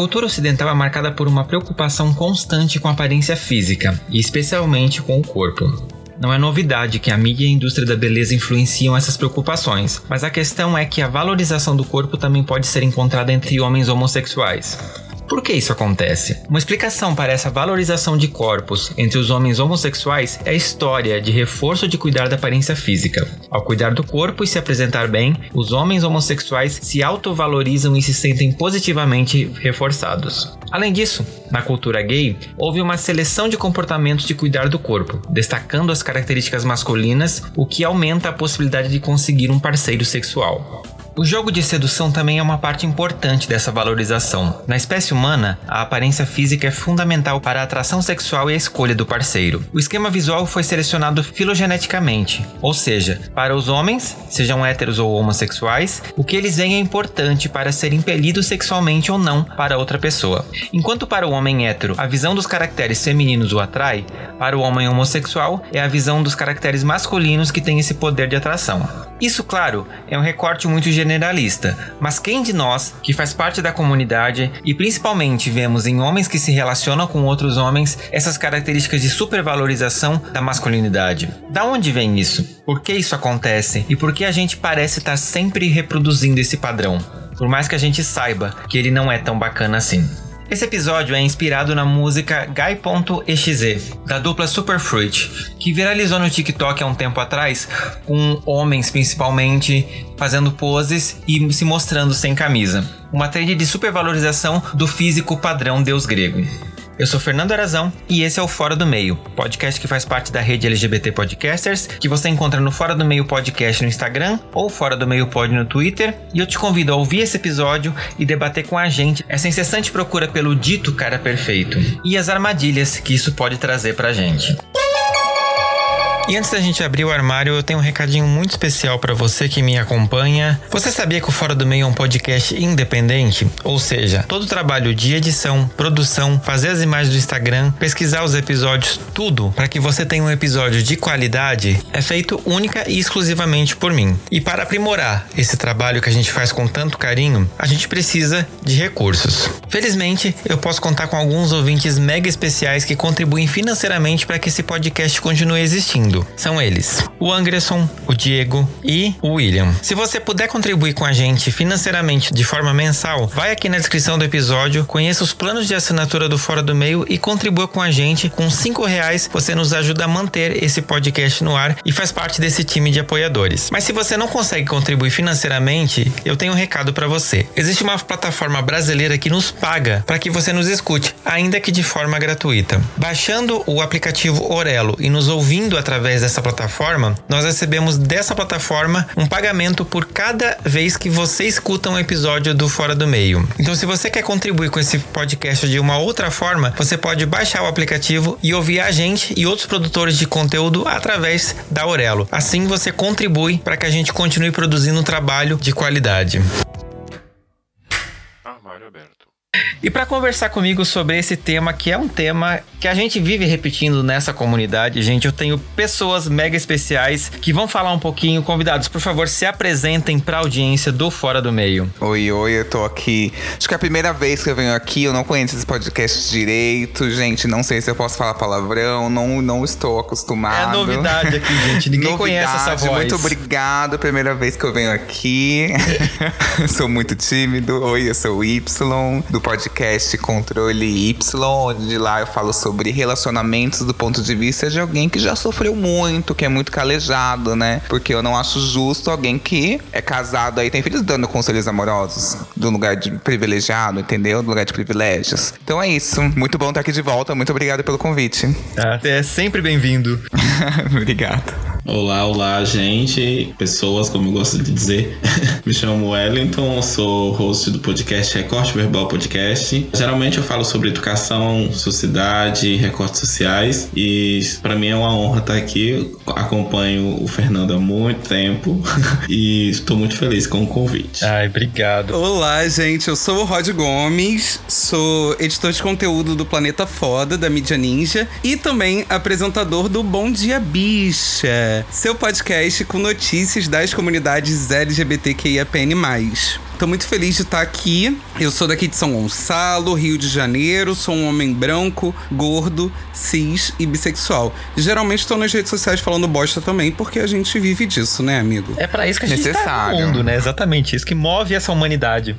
cultura ocidental é marcada por uma preocupação constante com a aparência física, e especialmente com o corpo. Não é novidade que a mídia e a indústria da beleza influenciam essas preocupações, mas a questão é que a valorização do corpo também pode ser encontrada entre homens homossexuais. Por que isso acontece? Uma explicação para essa valorização de corpos entre os homens homossexuais é a história de reforço de cuidar da aparência física. Ao cuidar do corpo e se apresentar bem, os homens homossexuais se autovalorizam e se sentem positivamente reforçados. Além disso, na cultura gay, houve uma seleção de comportamentos de cuidar do corpo, destacando as características masculinas, o que aumenta a possibilidade de conseguir um parceiro sexual. O jogo de sedução também é uma parte importante dessa valorização. Na espécie humana, a aparência física é fundamental para a atração sexual e a escolha do parceiro. O esquema visual foi selecionado filogeneticamente, ou seja, para os homens, sejam héteros ou homossexuais, o que eles veem é importante para ser impelido sexualmente ou não para outra pessoa. Enquanto para o homem hétero a visão dos caracteres femininos o atrai, para o homem homossexual é a visão dos caracteres masculinos que tem esse poder de atração. Isso, claro, é um recorte muito generalista, mas quem de nós, que faz parte da comunidade e principalmente vemos em homens que se relacionam com outros homens essas características de supervalorização da masculinidade? Da onde vem isso? Por que isso acontece? E por que a gente parece estar sempre reproduzindo esse padrão? Por mais que a gente saiba que ele não é tão bacana assim. Esse episódio é inspirado na música Guy.exe, da dupla Superfruit, que viralizou no TikTok há um tempo atrás, com homens principalmente fazendo poses e se mostrando sem camisa. Uma trend de supervalorização do físico padrão deus grego. Eu sou Fernando Arazão e esse é o Fora do Meio, podcast que faz parte da rede LGBT Podcasters, que você encontra no Fora do Meio Podcast no Instagram ou Fora do Meio Pod no Twitter. E eu te convido a ouvir esse episódio e debater com a gente essa incessante procura pelo dito cara perfeito e as armadilhas que isso pode trazer pra gente. E antes da gente abrir o armário, eu tenho um recadinho muito especial para você que me acompanha. Você sabia que o Fora do Meio é um podcast independente? Ou seja, todo o trabalho de edição, produção, fazer as imagens do Instagram, pesquisar os episódios, tudo para que você tenha um episódio de qualidade é feito única e exclusivamente por mim. E para aprimorar esse trabalho que a gente faz com tanto carinho, a gente precisa de recursos. Felizmente, eu posso contar com alguns ouvintes mega especiais que contribuem financeiramente para que esse podcast continue existindo. São eles: o Anderson, o Diego e o William. Se você puder contribuir com a gente financeiramente de forma mensal, vai aqui na descrição do episódio, conheça os planos de assinatura do Fora do Meio e contribua com a gente. Com cinco reais você nos ajuda a manter esse podcast no ar e faz parte desse time de apoiadores. Mas se você não consegue contribuir financeiramente, eu tenho um recado para você. Existe uma plataforma brasileira que nos paga para que você nos escute, ainda que de forma gratuita. Baixando o aplicativo Orelo e nos ouvindo através através dessa plataforma, nós recebemos dessa plataforma um pagamento por cada vez que você escuta um episódio do Fora do Meio. Então, se você quer contribuir com esse podcast de uma outra forma, você pode baixar o aplicativo e ouvir a gente e outros produtores de conteúdo através da Aurelo. Assim, você contribui para que a gente continue produzindo um trabalho de qualidade. Armário aberto. E para conversar comigo sobre esse tema, que é um tema que a gente vive repetindo nessa comunidade, gente, eu tenho pessoas mega especiais que vão falar um pouquinho. Convidados, por favor, se apresentem para a audiência do Fora do Meio. Oi, oi, eu tô aqui. Acho que é a primeira vez que eu venho aqui, eu não conheço esse podcast direito, gente. Não sei se eu posso falar palavrão, não, não estou acostumado. É novidade aqui, gente. Ninguém novidade, conhece essa voz. Muito obrigado, primeira vez que eu venho aqui. sou muito tímido. Oi, eu sou o Y, do podcast Controle Y, onde lá eu falo sobre relacionamentos do ponto de vista de alguém que já sofreu muito, que é muito calejado, né? Porque eu não acho justo alguém que é casado aí, tem filhos dando conselhos amorosos do lugar de privilegiado, entendeu? Do lugar de privilégios. Então é isso. Muito bom estar aqui de volta. Muito obrigado pelo convite. É, é sempre bem-vindo. Obrigado. Olá, olá, gente, pessoas, como eu gosto de dizer. Me chamo Wellington, sou host do podcast Recorte Verbal Podcast. Geralmente eu falo sobre educação, sociedade, recortes sociais e para mim é uma honra estar aqui. Acompanho o Fernando há muito tempo e estou muito feliz com o convite. Ai, obrigado. Olá, gente, eu sou o Rod Gomes, sou editor de conteúdo do Planeta Foda, da Mídia Ninja, e também apresentador do Bom Dia Bicha, seu podcast com notícias das comunidades LGBTQIAPN+. Tô muito feliz de estar aqui. Eu sou daqui de São Gonçalo, Rio de Janeiro. Sou um homem branco, gordo, cis e bissexual. Geralmente tô nas redes sociais falando bosta também, porque a gente vive disso, né, amigo? É para isso que a gente Necessário. tá no mundo, né? Exatamente. Isso que move essa humanidade.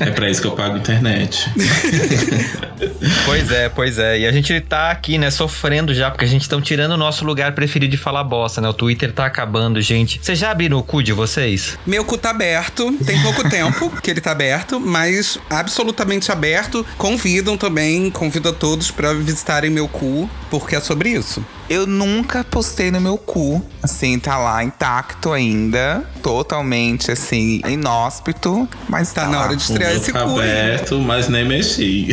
É para isso que eu pago internet. pois é, pois é. E a gente tá aqui, né, sofrendo já, porque a gente estão tirando o nosso lugar preferido de falar bosta, né? O Twitter tá acabando, gente. Vocês já abriram o cu de vocês? Meu cu tá aberto, tem pouco tempo tempo que ele tá aberto, mas absolutamente aberto. Convidam também, convido a todos para visitarem meu cu, porque é sobre isso. Eu nunca postei no meu cu. Assim, tá lá intacto ainda. Totalmente, assim, inóspito. Mas tá, tá na lá. hora de estrear esse tá cu. aberto, mas nem mexi.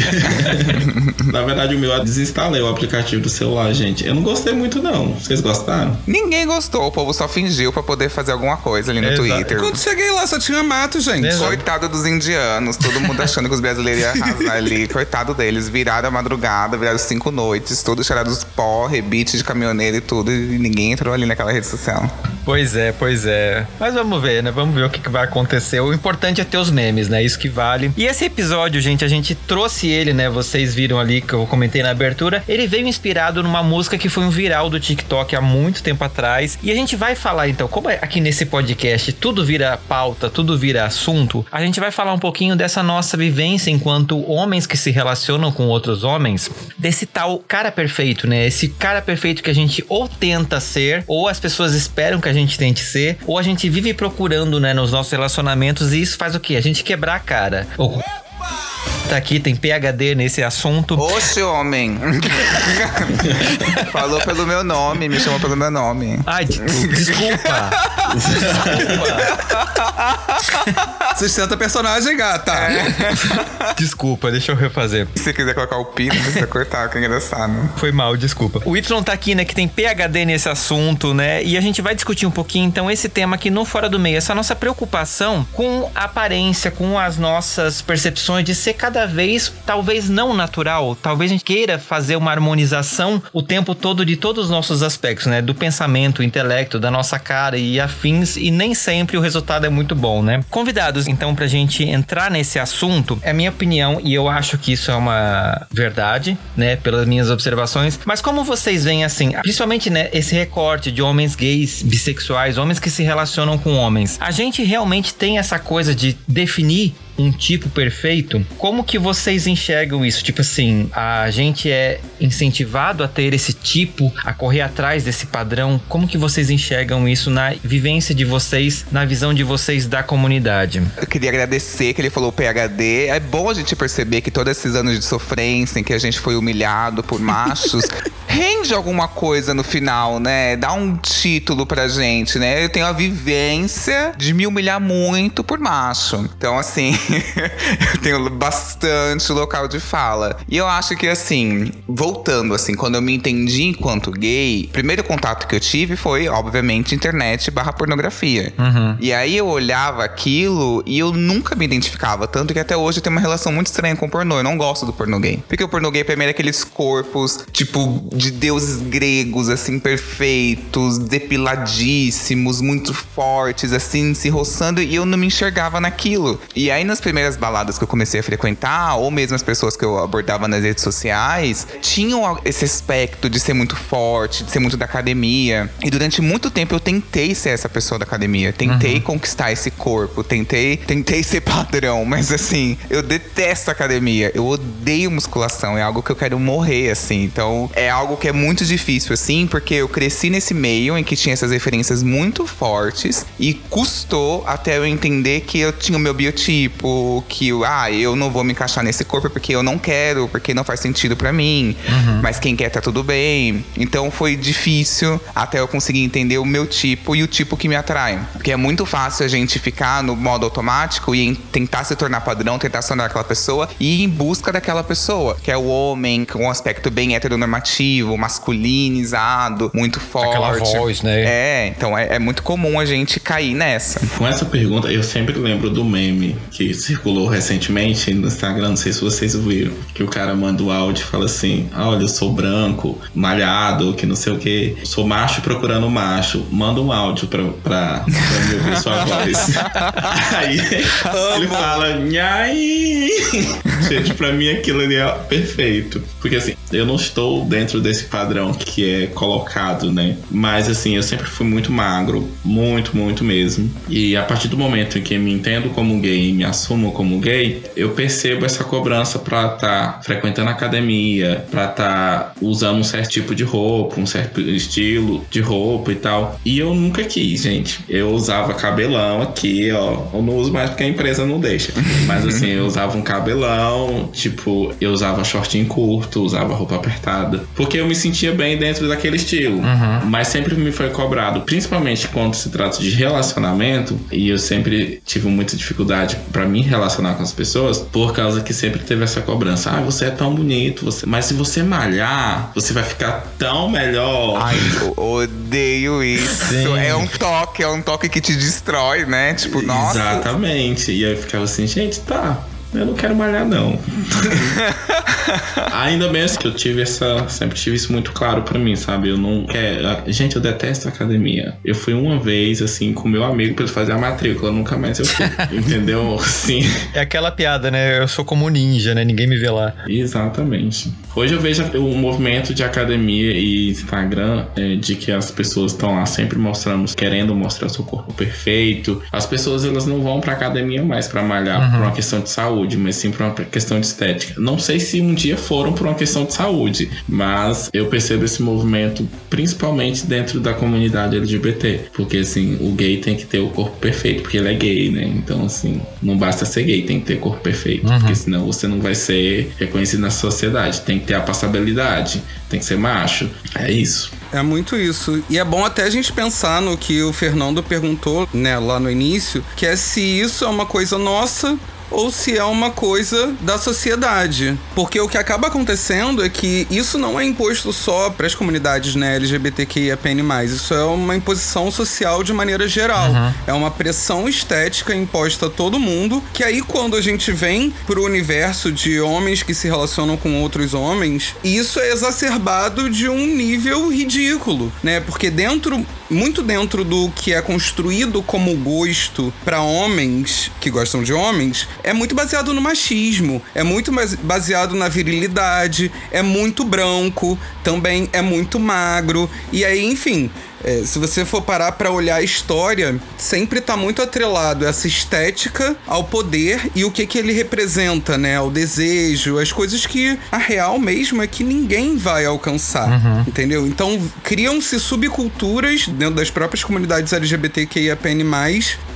na verdade, o meu eu desinstalei o aplicativo do celular, gente. Eu não gostei muito, não. Vocês gostaram? Ninguém gostou. O povo só fingiu pra poder fazer alguma coisa ali no Exato. Twitter. Quando cheguei lá, só tinha mato, gente. Exato. Coitado dos indianos. Todo mundo achando que os brasileiros iam arrasar ali. Coitado deles. Viraram a madrugada, viraram cinco noites. Todos cheirados pó, rebite de de caminhoneiro e tudo, e ninguém entrou ali naquela rede social. Pois é, pois é. Mas vamos ver, né? Vamos ver o que, que vai acontecer. O importante é ter os memes, né? Isso que vale. E esse episódio, gente, a gente trouxe ele, né? Vocês viram ali que eu comentei na abertura. Ele veio inspirado numa música que foi um viral do TikTok há muito tempo atrás. E a gente vai falar, então, como é aqui nesse podcast tudo vira pauta, tudo vira assunto, a gente vai falar um pouquinho dessa nossa vivência enquanto homens que se relacionam com outros homens, desse tal cara perfeito, né? Esse cara perfeito jeito que a gente ou tenta ser, ou as pessoas esperam que a gente tente ser, ou a gente vive procurando, né, nos nossos relacionamentos e isso faz o quê? A gente quebrar a cara. Ou tá aqui, tem PHD nesse assunto. Oxe, homem. Falou pelo meu nome, me chamou pelo meu nome. Ai, desculpa. desculpa. Sustenta personagem, gata. É. Desculpa, deixa eu refazer. Se você quiser colocar o pino, precisa cortar, que é engraçado. Foi mal, desculpa. O Y tá aqui, né, que tem PHD nesse assunto, né? E a gente vai discutir um pouquinho, então, esse tema aqui no Fora do Meio. Essa nossa preocupação com a aparência, com as nossas percepções de ser cada vez, talvez não natural, talvez a gente queira fazer uma harmonização o tempo todo de todos os nossos aspectos, né? Do pensamento, intelecto, da nossa cara e afins, e nem sempre o resultado é muito bom, né? Convidados, então, pra gente entrar nesse assunto, é minha opinião, e eu acho que isso é uma verdade, né? Pelas minhas observações, mas como vocês veem assim, principalmente, né? Esse recorte de homens gays, bissexuais, homens que se relacionam com homens, a gente realmente tem essa coisa de definir um tipo perfeito, como que vocês enxergam isso? Tipo assim, a gente é incentivado a ter esse tipo, a correr atrás desse padrão. Como que vocês enxergam isso na vivência de vocês, na visão de vocês da comunidade? Eu queria agradecer que ele falou PHD. É bom a gente perceber que todos esses anos de sofrência em que a gente foi humilhado por machos rende alguma coisa no final, né? Dá um título pra gente, né? Eu tenho a vivência de me humilhar muito por macho. Então, assim, eu tenho bastante local de fala. E eu acho que, assim, voltando, assim, quando eu me entendi enquanto gay, primeiro contato que eu tive foi, obviamente, internet barra pornografia. Uhum. E aí eu olhava aquilo e eu nunca me identificava. Tanto que até hoje eu tenho uma relação muito estranha com o pornô. Eu não gosto do pornô gay. Porque o pornô gay, pra mim, é aqueles corpos, tipo, de deuses gregos, assim, perfeitos, depiladíssimos, muito fortes, assim, se roçando. E eu não me enxergava naquilo. E aí, nas primeiras baladas que eu comecei a frequentar, ou mesmo as pessoas que eu abordava nas redes sociais, tinham esse aspecto de ser muito forte, de ser muito da academia. E durante muito tempo eu tentei ser essa pessoa da academia. Tentei uhum. conquistar esse corpo, tentei, tentei ser padrão, mas assim, eu detesto academia. Eu odeio musculação, é algo que eu quero morrer, assim. Então, é algo algo que é muito difícil, assim, porque eu cresci nesse meio em que tinha essas referências muito fortes e custou até eu entender que eu tinha o meu biotipo, que ah, eu não vou me encaixar nesse corpo porque eu não quero, porque não faz sentido para mim. Uhum. Mas quem quer tá tudo bem. Então foi difícil até eu conseguir entender o meu tipo e o tipo que me atrai. Porque é muito fácil a gente ficar no modo automático e tentar se tornar padrão, tentar se tornar aquela pessoa e ir em busca daquela pessoa, que é o homem com um aspecto bem heteronormativo, masculinizado, muito forte. Aquela voz, né? É, então é, é muito comum a gente cair nessa. Com essa pergunta, eu sempre lembro do meme que circulou recentemente no Instagram, não sei se vocês viram, que o cara manda o áudio e fala assim: Olha, eu sou branco, malhado, que não sei o que, sou macho procurando macho, manda um áudio pra, pra, pra me ouvir sua voz. Aí ele fala, nhai! Gente, pra mim aquilo ali é perfeito. Porque assim, eu não estou dentro desse padrão que é colocado, né? Mas assim, eu sempre fui muito magro, muito, muito mesmo. E a partir do momento em que me entendo como gay e me assumo como gay, eu percebo essa cobrança pra estar tá frequentando academia, pra estar tá usando um certo tipo de roupa, um certo estilo de roupa e tal. E eu nunca quis, gente. Eu usava cabelão aqui, ó. Eu não uso mais porque a empresa não deixa. Mas assim, eu usava um cabelão, tipo, eu usava shortinho curto, usava roupa apertada. Porque eu me sentia bem dentro daquele estilo. Uhum. Mas sempre me foi cobrado, principalmente quando se trata de relacionamento, e eu sempre tive muita dificuldade para me relacionar com as pessoas, por causa que sempre teve essa cobrança. Ah, você é tão bonito, você... mas se você malhar, você vai ficar tão melhor. Ai, eu odeio isso. Sim. É um toque, é um toque que te destrói, né? Tipo, nossa. Exatamente. E aí eu ficava assim, gente, tá, eu não quero malhar, não. Ainda bem que eu tive essa. Sempre tive isso muito claro para mim, sabe? Eu não quero. Gente, eu detesto academia. Eu fui uma vez, assim, com meu amigo pra ele fazer a matrícula. Nunca mais eu fui. entendeu? Sim. É aquela piada, né? Eu sou como ninja, né? Ninguém me vê lá. Exatamente. Hoje eu vejo o movimento de academia e Instagram é, de que as pessoas estão lá sempre mostrando, querendo mostrar seu corpo perfeito. As pessoas elas não vão pra academia mais para malhar uhum. por uma questão de saúde, mas sim por uma questão de estética. Não sei se um dia foram por uma questão de saúde, mas eu percebo esse movimento principalmente dentro da comunidade LGBT, porque assim, o gay tem que ter o corpo perfeito, porque ele é gay, né? Então assim, não basta ser gay, tem que ter corpo perfeito, uhum. porque senão você não vai ser reconhecido na sociedade. Tem ter a passabilidade, tem que ser macho. É isso. É muito isso. E é bom até a gente pensar no que o Fernando perguntou, né, lá no início, que é se isso é uma coisa nossa ou se é uma coisa da sociedade. Porque o que acaba acontecendo é que isso não é imposto só para as comunidades né, LGBTQIAPN+. Isso é uma imposição social de maneira geral. Uhum. É uma pressão estética imposta a todo mundo, que aí quando a gente vem pro universo de homens que se relacionam com outros homens, isso é exacerbado de um nível ridículo, né? Porque dentro muito dentro do que é construído como gosto para homens que gostam de homens, é muito baseado no machismo, é muito baseado na virilidade, é muito branco, também é muito magro. E aí, enfim, é, se você for parar para olhar a história, sempre tá muito atrelado essa estética ao poder e o que que ele representa, né? O desejo, as coisas que a real mesmo é que ninguém vai alcançar, uhum. entendeu? Então criam-se subculturas dentro das próprias comunidades LGBTQIAPN+,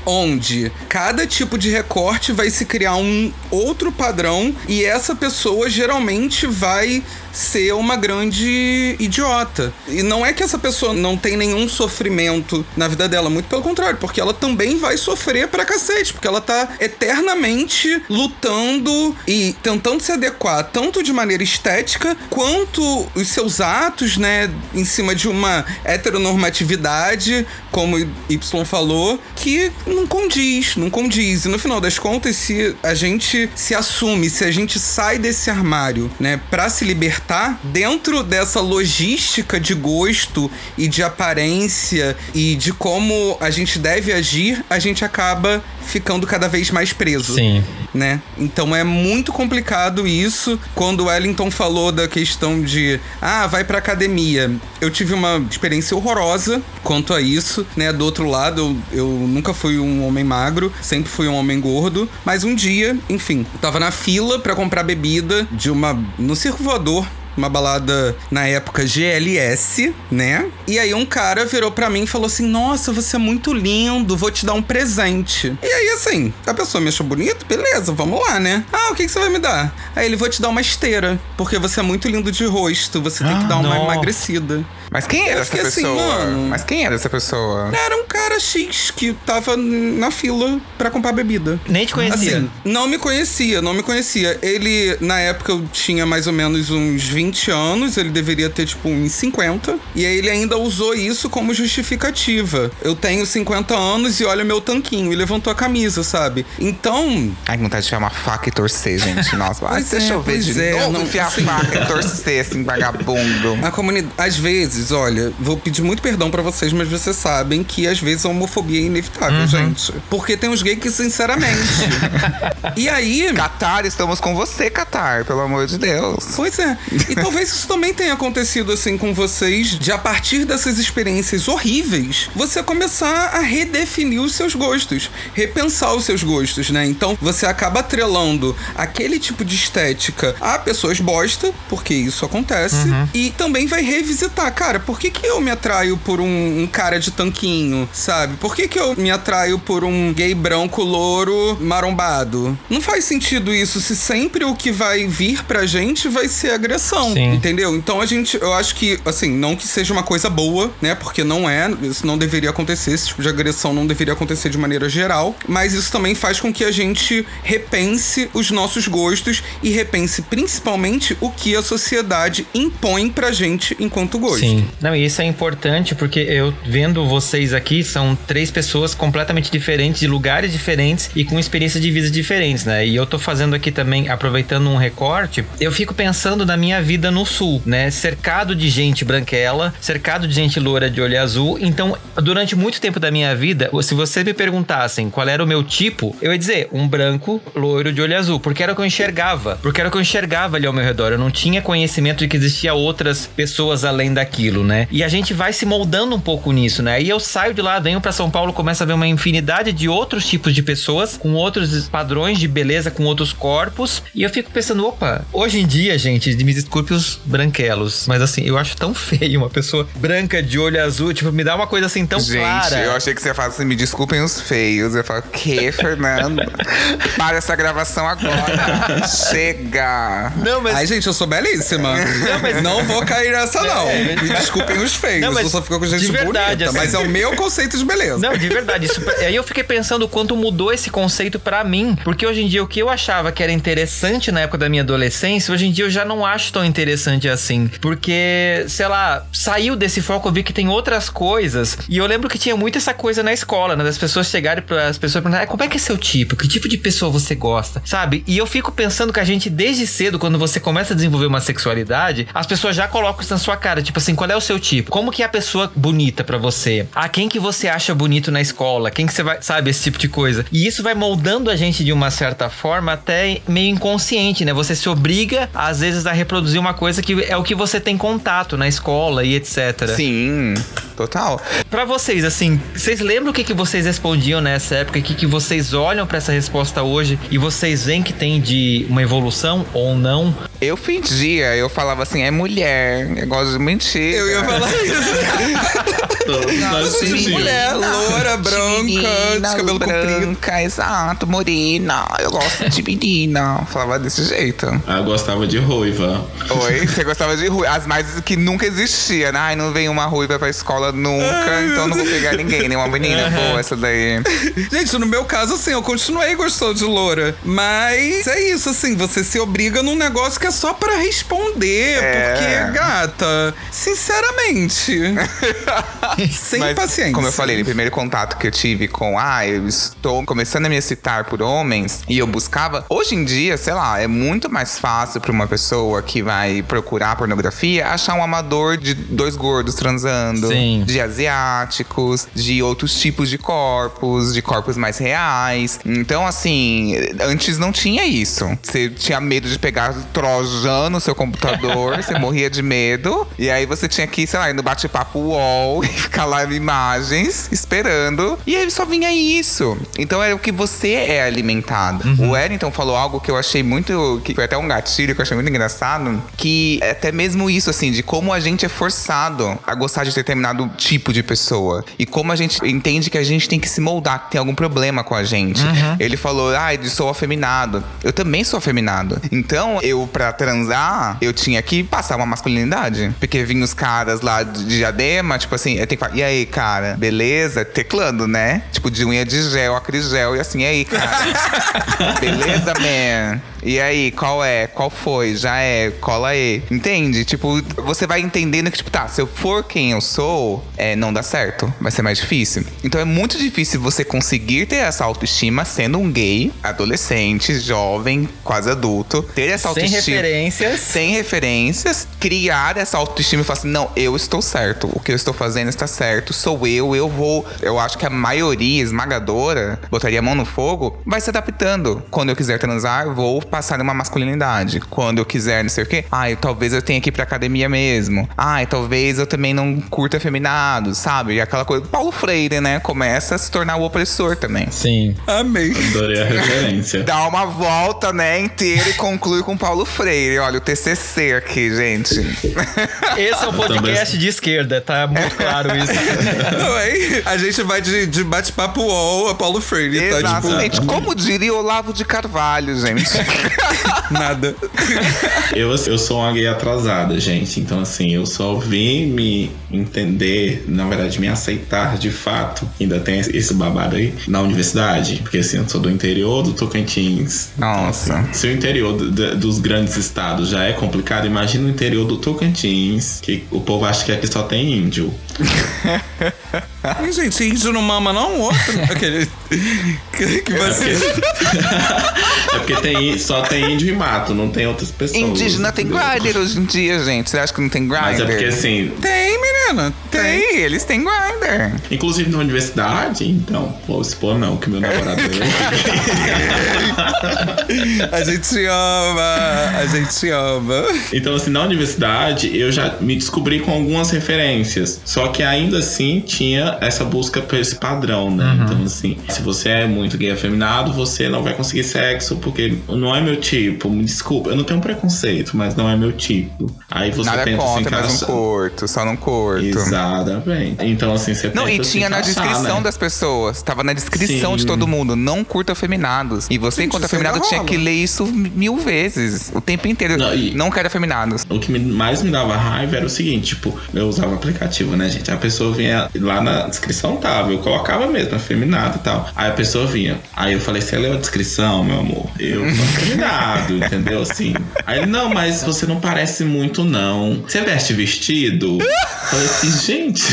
onde cada tipo de recorte vai se criar um outro padrão e essa pessoa geralmente vai ser uma grande idiota. E não é que essa pessoa não tem nenhum sofrimento na vida dela, muito pelo contrário, porque ela também vai sofrer pra cacete, porque ela tá eternamente lutando e tentando se adequar tanto de maneira estética quanto os seus atos, né, em cima de uma heteronormatividade, como Y falou, que não condiz, não condiz. E no final das contas, se a gente se assume, se a gente sai desse armário, né, para se libertar dentro dessa logística de gosto e de aparência e de como a gente deve agir, a gente acaba ficando cada vez mais preso. Sim. Né? Então é muito complicado isso. Quando o Wellington falou da questão de, ah, vai pra academia. Eu tive uma experiência horrorosa quanto a isso, né? Do outro lado, eu, eu nunca fui um homem magro, sempre fui um homem gordo. Mas um dia, enfim, eu tava na fila para comprar bebida de uma. no circo voador uma balada na época GLS, né? E aí um cara virou pra mim e falou assim: Nossa, você é muito lindo, vou te dar um presente. E aí, assim, a pessoa me achou bonito, beleza, vamos lá, né? Ah, o que, que você vai me dar? Aí ele vou te dar uma esteira, porque você é muito lindo de rosto, você tem que Ah, dar uma nossa. emagrecida. Mas quem era essa assim, pessoa? mano. Mas quem era essa pessoa? Era um cara X que tava na fila pra comprar bebida. Nem te conhecia. Assim, não me conhecia, não me conhecia. Ele, na época, eu tinha mais ou menos uns 20 anos, ele deveria ter, tipo, uns 50. E aí ele ainda usou isso como justificativa. Eu tenho 50 anos e olha meu tanquinho. E levantou a camisa, sabe? Então, Ai, que vontade de enfiar uma faca e torcer, gente. Nossa, ai, Pois deixa é, eu ver pois de é, novo não- enfiar assim- a faca e torcer, assim, vagabundo. a comunidade. Às vezes, olha, vou pedir muito perdão pra vocês, mas vocês sabem que às vezes a homofobia é inevitável, gente. Porque tem uns gays que, sinceramente. e aí. Qatar, estamos com você, Qatar, pelo amor de Deus. Pois é. E talvez isso também tenha acontecido assim com vocês, de a partir dessas experiências horríveis, você começar a redefinir os seus gostos, repensar os seus gostos, né? Então você acaba atrelando aquele tipo de estética a pessoas bosta, porque isso acontece, e também vai revisitar, cara, por que, que eu me atraio por um, um cara de tanquinho, sabe? Por que, que eu me atraio por um gay branco louro marombado? Não faz sentido isso se sempre o que vai vir pra gente vai ser agressão, Sim. entendeu? Então a gente, eu acho que, assim, não que seja uma coisa boa, né? Porque não é, isso não deveria acontecer, esse tipo de agressão não deveria acontecer de maneira geral, mas isso também faz com que a gente repense os nossos gostos e repense principalmente o que a sociedade impõe pra gente enquanto gosto. Sim. Não, e isso é importante porque eu vendo vocês aqui, são três pessoas completamente diferentes, de lugares diferentes e com experiências de vida diferentes, né? E eu tô fazendo aqui também, aproveitando um recorte, eu fico pensando na minha vida no sul, né? Cercado de gente branquela, cercado de gente loura de olho azul. Então, durante muito tempo da minha vida, se vocês me perguntassem qual era o meu tipo, eu ia dizer um branco loiro de olho azul, porque era o que eu enxergava, porque era o que eu enxergava ali ao meu redor. Eu não tinha conhecimento de que existia outras pessoas além daquilo, né? E a gente vai se moldando um pouco nisso, né? E eu saio de lá, venho pra São Paulo, começo a ver uma infinidade de outros tipos de pessoas, com outros padrões de beleza, com outros corpos, e eu fico pensando, opa, hoje em dia, gente, me desculpe os branquelos, mas assim, eu acho tão feio uma pessoa branca de olho azul, tipo, me dá uma coisa assim tão Gente, clara. eu achei que você ia falar assim, me desculpem os feios. Eu falo, que, Fernando? Para essa gravação agora. Chega. Não, mas Ai, gente, eu sou belíssima. Não, vou cair nessa, não. É, Me desculpem os feios. Não, mas eu só fico com gente de verdade, bonita. assim. Mas é o meu conceito de beleza. Não, de verdade. Isso, aí eu fiquei pensando o quanto mudou esse conceito pra mim. Porque hoje em dia o que eu achava que era interessante na época da minha adolescência, hoje em dia eu já não acho tão interessante assim. Porque, sei lá, saiu desse foco, eu vi que tem outras coisas. E eu lembro que tinha muito essa coisa na escola, né? Das pessoas chegarem para as pessoas perguntarem, "Ah, como é que é seu tipo? Que tipo de pessoa você gosta? Sabe? E eu fico pensando que a gente, desde cedo, quando você começa a desenvolver uma sexualidade, as pessoas já colocam isso na sua cara. Tipo assim, qual é o seu tipo? Como que é a pessoa bonita pra você? A quem que você acha bonito na escola? Quem que você vai, sabe, esse tipo de coisa. E isso vai moldando a gente de uma certa forma até meio inconsciente, né? Você se obriga, às vezes, a reproduzir uma coisa que é o que você tem contato na escola e etc. Sim, total. Pra vocês, assim, vocês lembram o que, que vocês respondiam nessa época? O que, que vocês olham pra essa resposta hoje e vocês veem que tem de uma evolução ou não? Eu fingia, eu falava assim, é mulher. Eu gosto de mentir. Eu ia falar isso. Sentimos. mulher, loura, branca, de cabelo comprido. branca, exato, morena. Eu gosto de menina. Falava desse jeito. Ah, eu gostava de ruiva. Oi, você gostava de ruiva. As mais que nunca existia, né? Ai, não vem uma ruiva pra escola nunca, então não vou pegar ninguém, nem uma menina boa essa daí. Gente, no meu caso, assim, eu continuei gostando de loura. Mas é isso, assim, você se obriga num negócio que é só pra responder. É. Porque, gata, sinceramente, sem Mas, paciência. Como eu falei, o primeiro contato que eu tive com, ah, eu estou começando a me excitar por homens e eu buscava. Hoje em dia, sei lá, é muito mais fácil pra uma pessoa que vai procurar pornografia achar um amador de dois gordos transando, Sim. de asiáticos, de outros tipos de corpos, de corpos mais reais. Então, assim, antes não tinha isso. Você tinha medo de pegar relojando o seu computador, você morria de medo. E aí você tinha que, sei lá, ir no bate-papo UOL e ficar lá em imagens, esperando. E aí só vinha isso. Então é o que você é alimentado. O Wellington falou algo que eu achei muito. que foi até um gatilho que eu achei muito engraçado. Que é até mesmo isso, assim, de como a gente é forçado a gostar de determinado tipo de pessoa. E como a gente entende que a gente tem que se moldar, que tem algum problema com a gente. Ele falou, ah, eu sou afeminado. Eu também sou afeminado. Então, eu, pra transar, eu tinha que passar uma masculinidade. Porque vinham os caras lá de diadema, tipo assim, tenho que falar, e aí, cara, beleza? Teclando, né? Tipo, de unha de gel, acrigel, e assim, e aí, cara? beleza, man? E aí, qual é? Qual foi? Já é? Cola aí. Entende? Tipo, você vai entendendo que, tipo, tá, se eu for quem eu sou, é, não dá certo. Vai ser mais difícil. Então é muito difícil você conseguir ter essa autoestima sendo um gay, adolescente, jovem, quase adulto. Ter essa Sem autoestima. referências. Sem referências, criar essa autoestima e falar assim: não, eu estou certo, o que eu estou fazendo está certo, sou eu, eu vou. Eu acho que a maioria esmagadora, botaria a mão no fogo, vai se adaptando. Quando eu quiser transar, vou passar uma masculinidade. Quando eu quiser, não sei o quê, ai, talvez eu tenha que ir pra academia mesmo. Ai, talvez eu também não curta afeminado, sabe? E aquela coisa. Paulo Freire, né? Começa a se tornar o opressor também. Sim. Amei. Adorei a referência. Dá uma volta, né, inteira e conclui com Paulo Freire. Olha, o TCC aqui, gente. Esse é o podcast de esquerda, tá muito claro isso. Não? A gente vai de, de bate-papo UOL a Paulo Freire, tá? Exatamente. Como diria Olavo de Carvalho, gente. Nada. Eu, eu sou uma gay atrasada, gente. Então, assim, eu só vim me entender, na verdade, me aceitar de fato. Ainda tem esse babado aí na universidade. Porque, assim, eu sou do interior do Tocantins. Nossa. Então, assim, se o interior do- do- dos grandes estados já é complicado, imagina o interior do Tocantins, que o povo acha que aqui só tem índio. Gente, índio não mama não, outro. Aquele. Que, que você. É porque tem, só tem índio e mato, não tem outras pessoas. Indígena tem grinder hoje em dia, gente. Você acha que não tem grinder? Mas é porque, assim, Tem, menina. Tem. Tem, eles têm grinder. Inclusive na universidade, então, vou expor não, que meu namorado é. A gente ama. A gente ama. Então, assim, na universidade eu já me descobri com algumas referências. Só que ainda assim tinha essa busca por esse padrão, né? Então, assim, se você é muito gay afeminado, você não vai conseguir sexo porque não é meu tipo. Me desculpa, eu não tenho preconceito, mas não é meu tipo. Aí você Nada tenta se contra, mas não encaixar. curto, só não curto. Exatamente. Então, assim, você Não, e se tinha na encaixar, descrição né? das pessoas. Tava na descrição Sim. de todo mundo. Não curta afeminados. E você, Gente, enquanto afeminado, tinha que ler isso mil vezes. O tempo inteiro. Não, Não, e- quero afeminados. O que mais me dava raiva era o seguinte, tipo, eu usava aplicativo, né, gente? A pessoa vinha lá na descrição tava, eu colocava mesmo, afeminado e tal. Aí a pessoa vinha. Aí eu falei, você leu a descrição, meu amor? Eu sou afeminado, entendeu? Assim. Aí, não, mas você não parece muito, não. Você veste vestido? Falei assim, gente,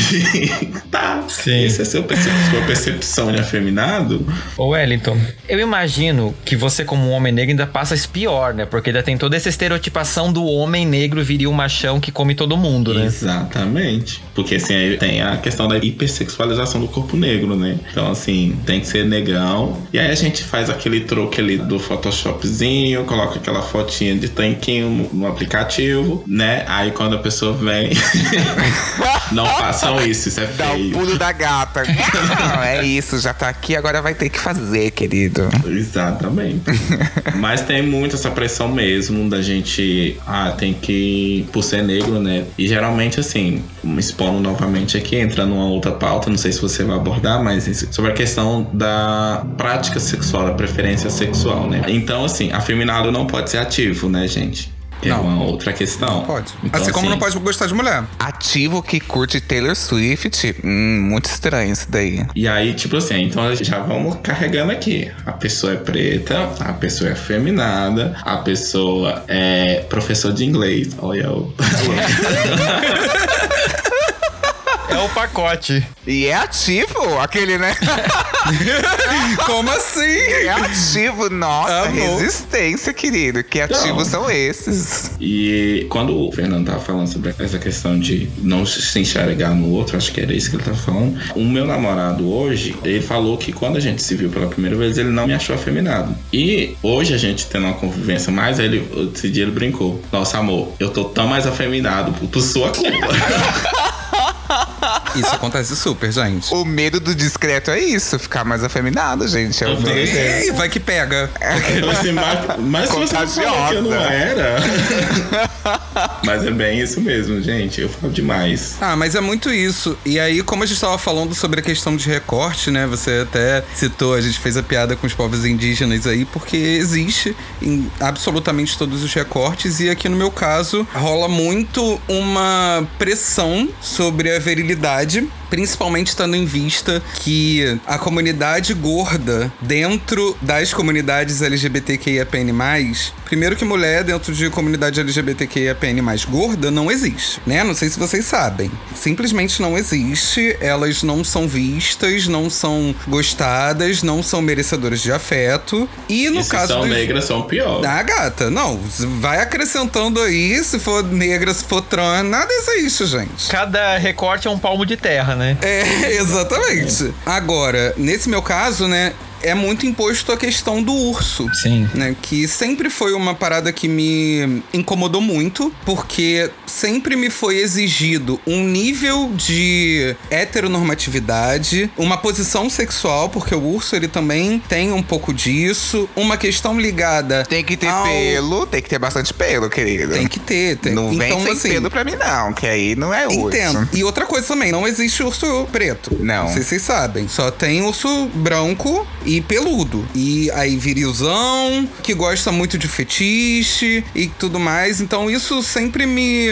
tá. Sim. Essa é a sua percep- sua percepção de afeminado? Ô Wellington, eu imagino que você, como um homem negro, ainda passa isso pior, né? Porque ainda tem toda essa estereotipação do homem negro viril machão que come todo mundo, né? Exatamente. Porque assim, aí tem a questão da hipersexualização do corpo negro, né? Então, assim, tem que ser negão. E aí a gente faz aquele truque ali do Photoshopzinho, coloca aquela fotinha de tanquinho no, aplicativo, né? Aí quando a pessoa vem. não façam isso, isso é Dá o feio. pulo da gata. Não, é isso, já tá aqui, agora vai ter que fazer, querido. Exatamente. Mas tem muito essa pressão mesmo da gente, ah, tem que, por ser negro, né? E geralmente, assim, expondo novamente aqui, entra numa outra pauta, não sei se você vai abordar, mas sobre a questão da prática sexual, da preferência sexual, né? Então, assim, afeminado não pode ser ativo, né, gente? É Não. uma outra questão. Pode. Então, assim como não pode gostar de mulher. Ativo que curte Taylor Swift. Hum, muito estranho isso daí. E aí, tipo assim, então já vamos carregando aqui. A pessoa é preta, a pessoa é afeminada, a pessoa é professor de inglês. Olha o. É o pacote. E é ativo, aquele, né? Como assim? É ativo, nossa, Amor. resistência, querido. Que ativos são esses? E quando o Fernando tava falando sobre essa questão de não se enxergar no outro, acho que era isso que ele tava falando. O meu namorado hoje, ele falou que quando a gente se viu pela primeira vez, ele não me achou afeminado. E hoje a gente tendo uma convivência mais, ele, esse dia ele brincou. Nossa, amor, eu tô tão mais afeminado por, por sua culpa. Isso acontece super, gente. O medo do discreto é isso, ficar mais afeminado, gente. É o medo. Ei, vai que pega. Eu assim, mas, mas se você não falou que eu não era. mas é bem isso mesmo, gente. Eu falo demais. Ah, mas é muito isso. E aí, como a gente estava falando sobre a questão de recorte, né? Você até citou, a gente fez a piada com os povos indígenas aí, porque existe em absolutamente todos os recortes. E aqui no meu caso, rola muito uma pressão sobre a virilidade realidade Principalmente tendo em vista que a comunidade gorda dentro das comunidades LGBTQIAPN+, primeiro que mulher dentro de comunidade LGBTQIAPN+, gorda não existe, né? Não sei se vocês sabem. Simplesmente não existe, elas não são vistas, não são gostadas, não são merecedoras de afeto. E no e se caso são dos- negras, são pior. ah, gata, não. Vai acrescentando aí, se for negra, se for trans, nada existe, gente. Cada recorte é um palmo de terra, né? É, exatamente. Agora, nesse meu caso, né, é muito imposto a questão do urso. Sim. Né, que sempre foi uma parada que me incomodou muito, porque sempre me foi exigido um nível de heteronormatividade, uma posição sexual, porque o urso ele também tem um pouco disso, uma questão ligada Tem que ter ao- pelo, tem que ter bastante pelo, querido. Tem que ter, tem. Não vem então, sem assim, pelo pra mim, não, que aí não é urso. Entendo. E outra coisa também, não existe urso preto. Não. Não sei se vocês sabem. Só tem urso branco e peludo. E aí virilzão, que gosta muito de fetiche e tudo mais. Então isso sempre me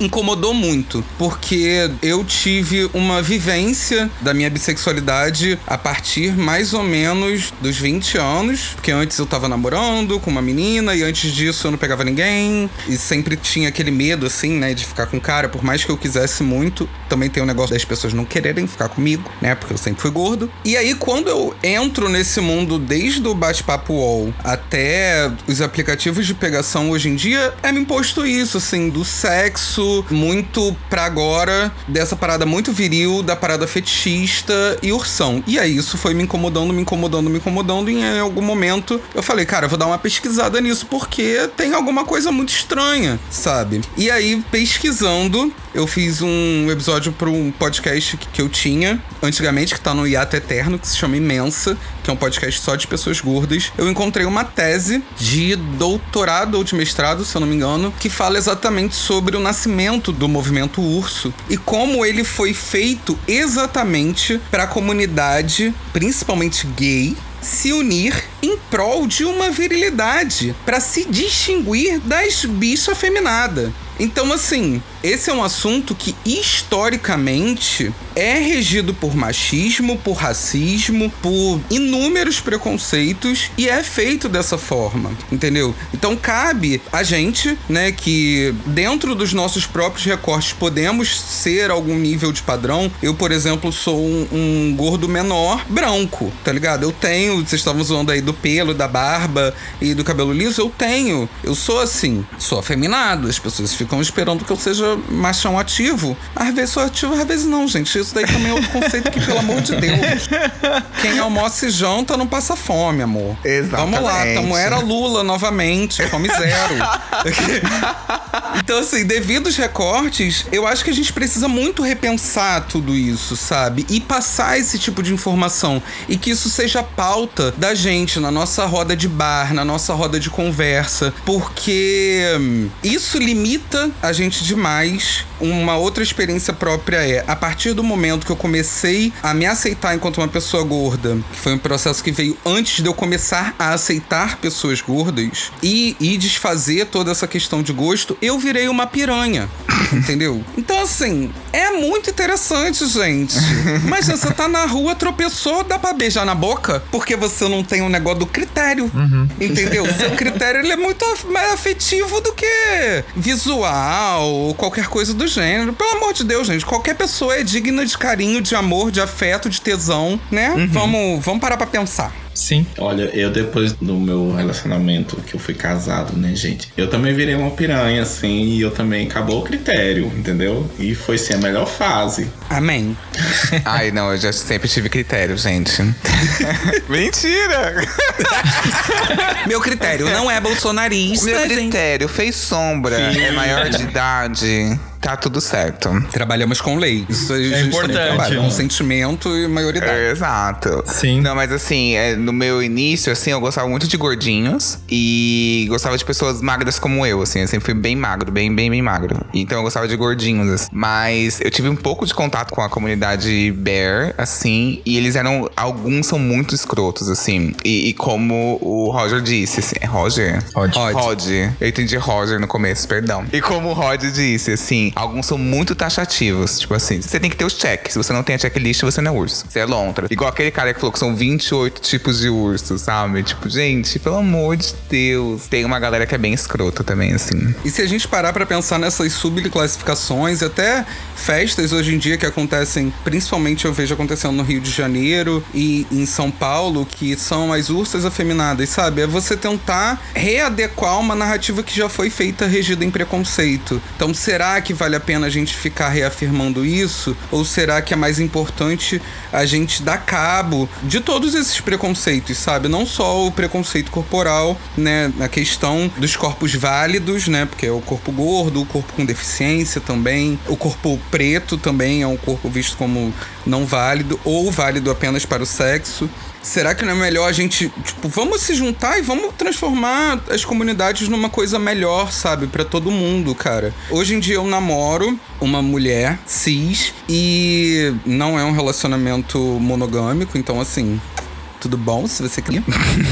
incomodou muito. Porque eu tive uma vivência da minha bissexualidade a partir mais ou menos dos 20 anos. Porque antes eu tava namorando com uma menina e antes disso eu não pegava ninguém. E sempre tinha aquele medo, assim, né, de ficar com cara. Por mais que eu quisesse muito, também tem o negócio das pessoas não quererem ficar comigo, né? Porque eu sempre fui gordo. E aí, quando eu entro nesse mundo, desde o bate-papo UOL até os aplicativos de pegação hoje em dia, é me imposto isso, assim, do sexo muito pra agora, dessa parada muito viril, da parada fetichista e ursão. E aí, isso foi me incomodando, me incomodando, me incomodando. E em algum momento eu falei, cara, eu vou dar uma pesquisada nisso, porque tem alguma coisa muito estranha, sabe? E aí, pesquisando, eu fiz um episódio para um podcast que, eu tinha antigamente, que tá no Hiato Eterno, que se chama Imensa, que é um podcast só de pessoas gordas. Eu encontrei uma tese de doutorado ou de mestrado, se eu não me engano, que fala exatamente sobre o nascimento do movimento urso e como ele foi feito exatamente para a comunidade, principalmente gay, se unir em prol de uma virilidade, para se distinguir das bichas afeminadas. Então, assim, esse é um assunto que historicamente é regido por machismo, por racismo, por inúmeros preconceitos e é feito dessa forma, entendeu? Então cabe a gente, né, que dentro dos nossos próprios recortes podemos ser algum nível de padrão. Eu, por exemplo, sou um, um gordo menor branco, tá ligado? Eu tenho, vocês estavam zoando aí do pelo, da barba e do cabelo liso, eu tenho. Eu sou assim, sou afeminado. As pessoas ficam esperando que eu seja machão ativo. Às vezes sou ativo, às vezes não, gente. Isso daí também é outro conceito que, pelo amor de Deus. Quem almoça e janta não passa fome, amor. Vamos lá, Exatamente. tamo era Lula novamente, fome zero. então, assim, devido aos recortes, eu acho que a gente precisa muito repensar tudo isso, sabe? E passar esse tipo de informação. E que isso seja pauta da gente na nossa roda de bar, na nossa roda de conversa. Porque isso limita a gente demais. Uma outra experiência própria é, a partir do momento que eu comecei a me aceitar enquanto uma pessoa gorda, que foi um processo que veio antes de eu começar a aceitar pessoas gordas e, e desfazer toda essa questão de gosto, eu virei uma piranha. entendeu? Então, assim, É muito interessante, gente. Mas você tá na rua, tropeçou, dá pra beijar na boca? Porque você não tem o um negócio do critério. Uhum. Entendeu? Seu critério ele é muito mais afetivo do que visual ou qualquer coisa do gênero. Pelo amor de Deus, gente. Qualquer pessoa é digna de carinho, de amor, de afeto, de tesão, né? Uhum. Vamos, vamos parar pra pensar. Sim. Olha, eu depois do meu relacionamento, que eu fui casado, né, gente? Eu também virei uma piranha, assim, e eu também acabou o critério, entendeu? E foi, sim, a melhor fase. Amém. Ai, não, eu já sempre tive critério, gente. Mentira! meu critério não é bolsonarista. Meu critério gente. fez sombra, Sim. é maior de idade tá tudo certo. Trabalhamos com lei. Isso é importante. Com sentimento e maioridade. É, exato. Sim. Não, mas assim, é, no meu início, assim, eu gostava muito de gordinhos e gostava de pessoas magras como eu, assim. Eu sempre fui bem magro, bem, bem, bem magro. Então eu gostava de gordinhos, assim. Mas eu tive um pouco de contato com a comunidade bear, assim, e eles eram. Alguns são muito escrotos, assim. E, e como o Roger disse, assim. É Roger? Rod. Rod. Eu entendi Roger no começo, perdão. E como o Rod disse, assim, alguns são muito taxativos. Tipo assim, você tem que ter os checks. Se você não tem a checklist, você não é urso. Você é lontra. Igual aquele cara que falou que são 28 tipos de urso, sabe? Tipo, gente, pelo amor de Deus. Tem uma galera que é bem escrota também, assim. E se a gente parar para pensar nessas subclassificações, até festas hoje em dia que acontecem, principalmente eu vejo acontecendo no Rio de Janeiro e em São Paulo, que são as ursas afeminadas, sabe? É você tentar readequar uma narrativa que já foi feita regida em preconceito. Então, será que vale a pena a gente ficar reafirmando isso? Ou será que é mais importante a gente dar cabo de todos esses preconceitos, sabe? Não só o preconceito corporal, né? A questão dos corpos válidos, né? Porque é o corpo gordo, o corpo com deficiência também, o corpo preto também é um corpo visto como não válido ou válido apenas para o sexo. Será que não é melhor a gente, tipo, vamos se juntar e vamos transformar as comunidades numa coisa melhor, sabe, para todo mundo, cara? Hoje em dia eu namoro uma mulher cis e não é um relacionamento monogâmico, então assim, tudo bom, se você quer.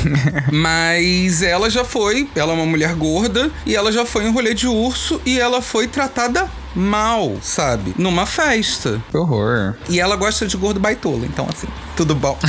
Mas ela já foi, ela é uma mulher gorda, e ela já foi em rolê de urso e ela foi tratada mal, sabe? Numa festa. Que horror. E ela gosta de gordo baitola, então assim, tudo bom.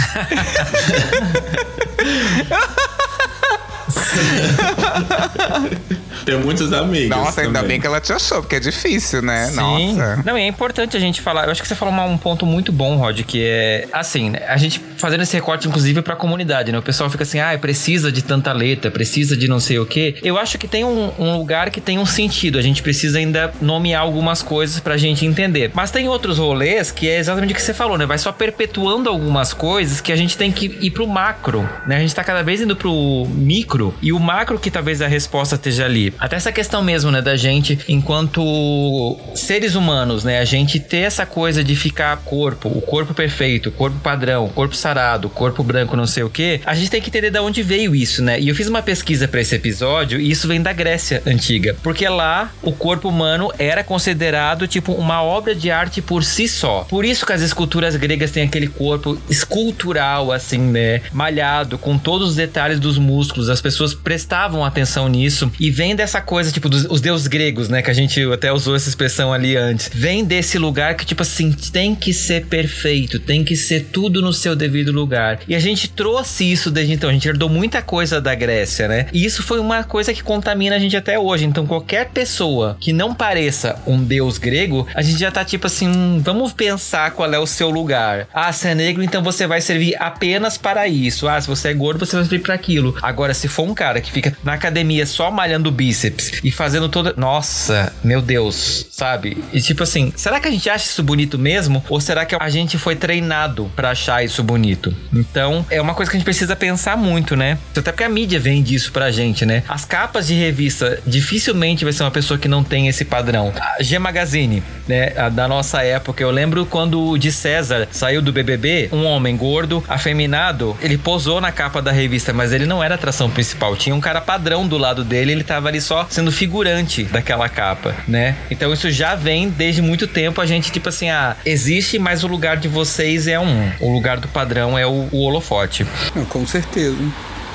Tem muitos amigos. Nossa, ainda também. bem que ela te achou, porque é difícil, né? Sim. Nossa. Não, e é importante a gente falar. Eu acho que você falou um ponto muito bom, Rod, que é assim, né? a gente fazendo esse recorte, inclusive, pra comunidade, né? O pessoal fica assim, ah, precisa de tanta letra, precisa de não sei o quê. Eu acho que tem um, um lugar que tem um sentido. A gente precisa ainda nomear algumas coisas pra gente entender. Mas tem outros rolês que é exatamente o que você falou, né? Vai só perpetuando algumas coisas que a gente tem que ir pro macro, né? A gente tá cada vez indo pro micro e o macro que talvez a resposta esteja ali. Até essa questão mesmo, né, da gente, enquanto seres humanos, né, a gente ter essa coisa de ficar corpo, o corpo perfeito, corpo padrão, corpo sarado, corpo branco, não sei o que, a gente tem que entender de onde veio isso, né? E eu fiz uma pesquisa para esse episódio e isso vem da Grécia antiga, porque lá o corpo humano era considerado tipo uma obra de arte por si só. Por isso que as esculturas gregas têm aquele corpo escultural assim, né, malhado com todos os detalhes dos músculos. As pessoas prestavam atenção nisso e vem dessa coisa, tipo, dos os deuses gregos, né? Que a gente até usou essa expressão ali antes. Vem desse lugar que, tipo assim, tem que ser perfeito, tem que ser tudo no seu devido lugar. E a gente trouxe isso desde então. A gente herdou muita coisa da Grécia, né? E isso foi uma coisa que contamina a gente até hoje. Então, qualquer pessoa que não pareça um deus grego, a gente já tá tipo assim, hum, vamos pensar qual é o seu lugar. Ah, se é negro, então você vai servir apenas para isso. Ah, se você é gordo, você vai servir para aquilo. Agora, se for um cara que fica na academia só malhando bíceps e fazendo toda. Nossa, meu Deus, sabe? E tipo assim, será que a gente acha isso bonito mesmo? Ou será que a gente foi treinado para achar isso bonito? Então, é uma coisa que a gente precisa pensar muito, né? Até porque a mídia vende isso pra gente, né? As capas de revista dificilmente vai ser uma pessoa que não tem esse padrão. A G Magazine, né? Da nossa época. Eu lembro quando o de César saiu do BBB, um homem gordo, afeminado, ele posou na capa da revista, mas ele não era atração principal. Tinha um cara padrão do lado dele, ele tava ali só sendo figurante daquela capa, né? Então isso já vem desde muito tempo. A gente, tipo assim, ah, existe, mas o lugar de vocês é um. O lugar do padrão é o, o holofote. com certeza.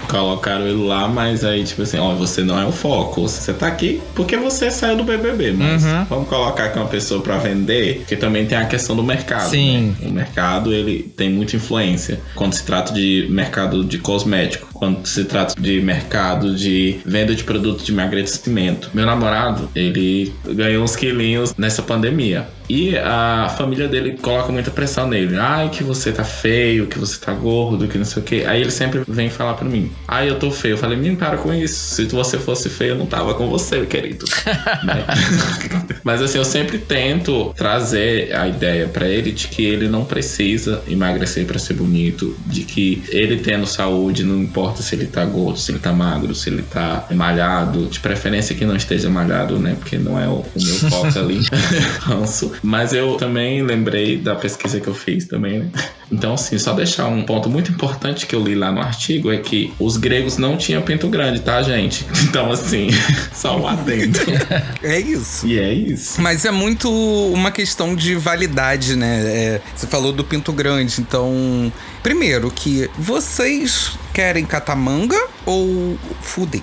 Colocaram ele lá, mas aí, tipo assim, ó, você não é o foco. Você tá aqui porque você saiu do BBB, mas Uhum. vamos colocar aqui uma pessoa pra vender, porque também tem a questão do mercado. Sim. né? O mercado, ele tem muita influência. Quando se trata de mercado de cosmético, quando se trata de mercado de venda de produtos de emagrecimento. Meu namorado, ele ganhou uns quilinhos nessa pandemia. E a família dele coloca muita pressão nele. Ai, que você tá feio, que você tá gordo, que não sei o quê. Aí ele sempre vem falar pra mim. Ai, eu tô feio. Eu falei, menino, para com isso. Se você fosse feio, eu não tava com você, querido. Né? Mas assim, eu sempre tento trazer a ideia pra ele de que ele não precisa emagrecer pra ser bonito. De que ele tendo saúde, não importa se ele tá gordo, se ele tá magro, se ele tá malhado. De preferência que não esteja malhado, né? Porque não é o, o meu foco ali. Ranço. Mas eu também lembrei da pesquisa que eu fiz também, né? Então, assim, só deixar um ponto muito importante que eu li lá no artigo é que os gregos não tinham pinto grande, tá, gente? Então, assim, só um adendo. É isso. E é isso. Mas é muito uma questão de validade, né? É, você falou do pinto grande, então. Primeiro, que vocês querem catamanga ou fuder?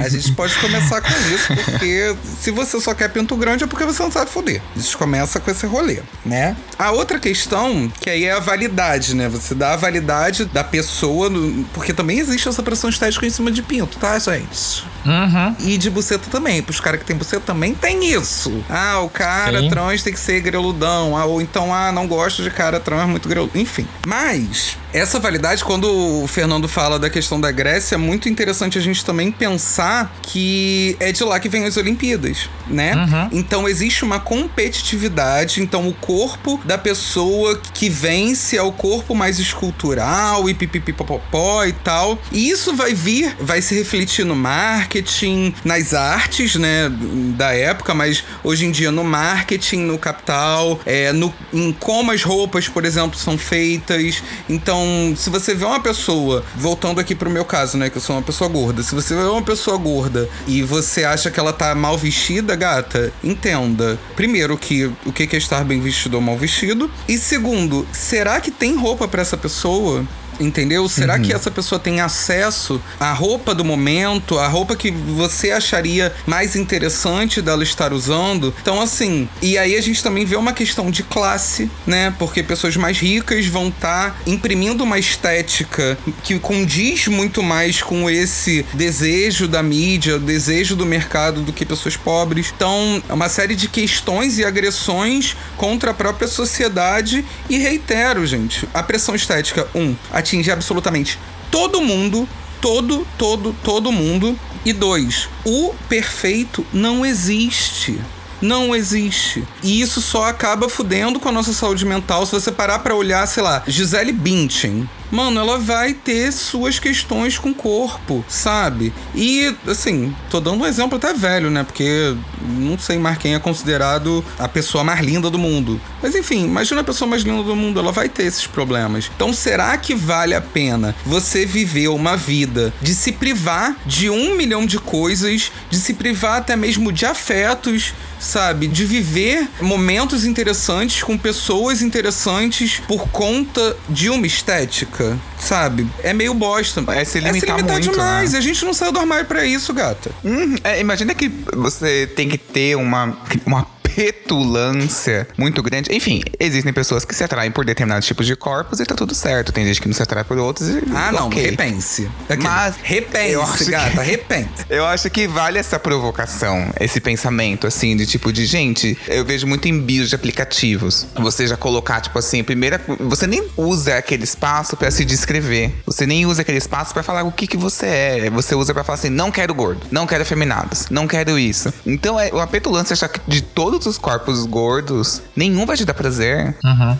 A gente pode começar com isso, porque se você só quer pinto grande é porque você não sabe foder. A gente começa com esse rolê, né? A outra questão, que aí é a validade, né? Você dá a validade da pessoa, no- porque também existe essa pressão estética em cima de pinto, tá, gente? Uhum. E de buceta também. Pros caras que tem buceta também tem isso. Ah, o cara Sim. trans tem que ser greludão. Ah, ou então, ah, não gosto de cara trans muito greludo. Enfim. Mas, essa validade, quando o Fernando fala da questão da Grécia, é muito interessante a gente também pensar que é de lá que vem as Olimpíadas, né? Então, existe uma competitividade. Então, o corpo da pessoa que vence é o corpo mais escultural e pipipipopopó e tal. E isso vai vir, vai se refletir no marketing, nas artes, né, da época, mas hoje em dia no marketing, no capital, é, no, em como as roupas, por exemplo, são feitas. Então, se você vê uma pessoa, voltando aqui pro meu caso, né, que eu sou uma pessoa gorda, se você vê uma pessoa gorda e você acha que ela tá mal vestida, gata, entenda. Primeiro que o que é estar bem vestido ou mal vestido, e segundo, será que tem roupa pra essa pessoa? Entendeu? Será que essa pessoa tem acesso à roupa do momento, à roupa que você acharia mais interessante dela estar usando? Então, assim, e aí a gente também vê uma questão de classe, né? Porque pessoas mais ricas vão estar imprimindo uma estética que condiz muito mais com esse desejo da mídia, o desejo do mercado do que pessoas pobres. Então, é uma série de questões e agressões contra a própria sociedade. E reitero, gente, a pressão estética, um, atinge absolutamente todo mundo, todo, todo, todo mundo. E dois, o perfeito não existe. Não existe. E isso só acaba fudendo com a nossa saúde mental. Se você parar pra olhar, sei lá, Gisele Bündchen. Mano, ela vai ter suas questões com o corpo, sabe? E, assim, tô dando um exemplo até velho, né? Porque não sei mais quem é considerado a pessoa mais linda do mundo. Mas, enfim, imagina a pessoa mais linda do mundo, ela vai ter esses problemas. Então, será que vale a pena você viver uma vida de se privar de um milhão de coisas, de se privar até mesmo de afetos, sabe? De viver momentos interessantes com pessoas interessantes por conta de uma estética, sabe? É meio bosta. É se limitar muito, demais. né? A gente não saiu do armário pra isso, gata. Hum, é, imagina que você tem que ter uma, uma petulância muito grande. Enfim, existem pessoas que se atraem por determinados tipos de corpos e tá tudo certo. Tem gente que não se atrai por outros e. Ah, não, repense. Aqui, Mas repense, eu acho que- gata, repense. Eu acho que vale essa provocação, esse pensamento, assim, de tipo de gente. Eu vejo muito em bios de aplicativos. Você já colocar, tipo assim, primeira. Você nem usa aquele espaço pra se descrever. Você nem usa aquele espaço pra falar o que, que você é. Você usa pra falar assim: não quero gordo, não quero afeminados, não quero isso. Então é uma petulância achar que de todos os corpos gordos, nenhum vai te dar prazer.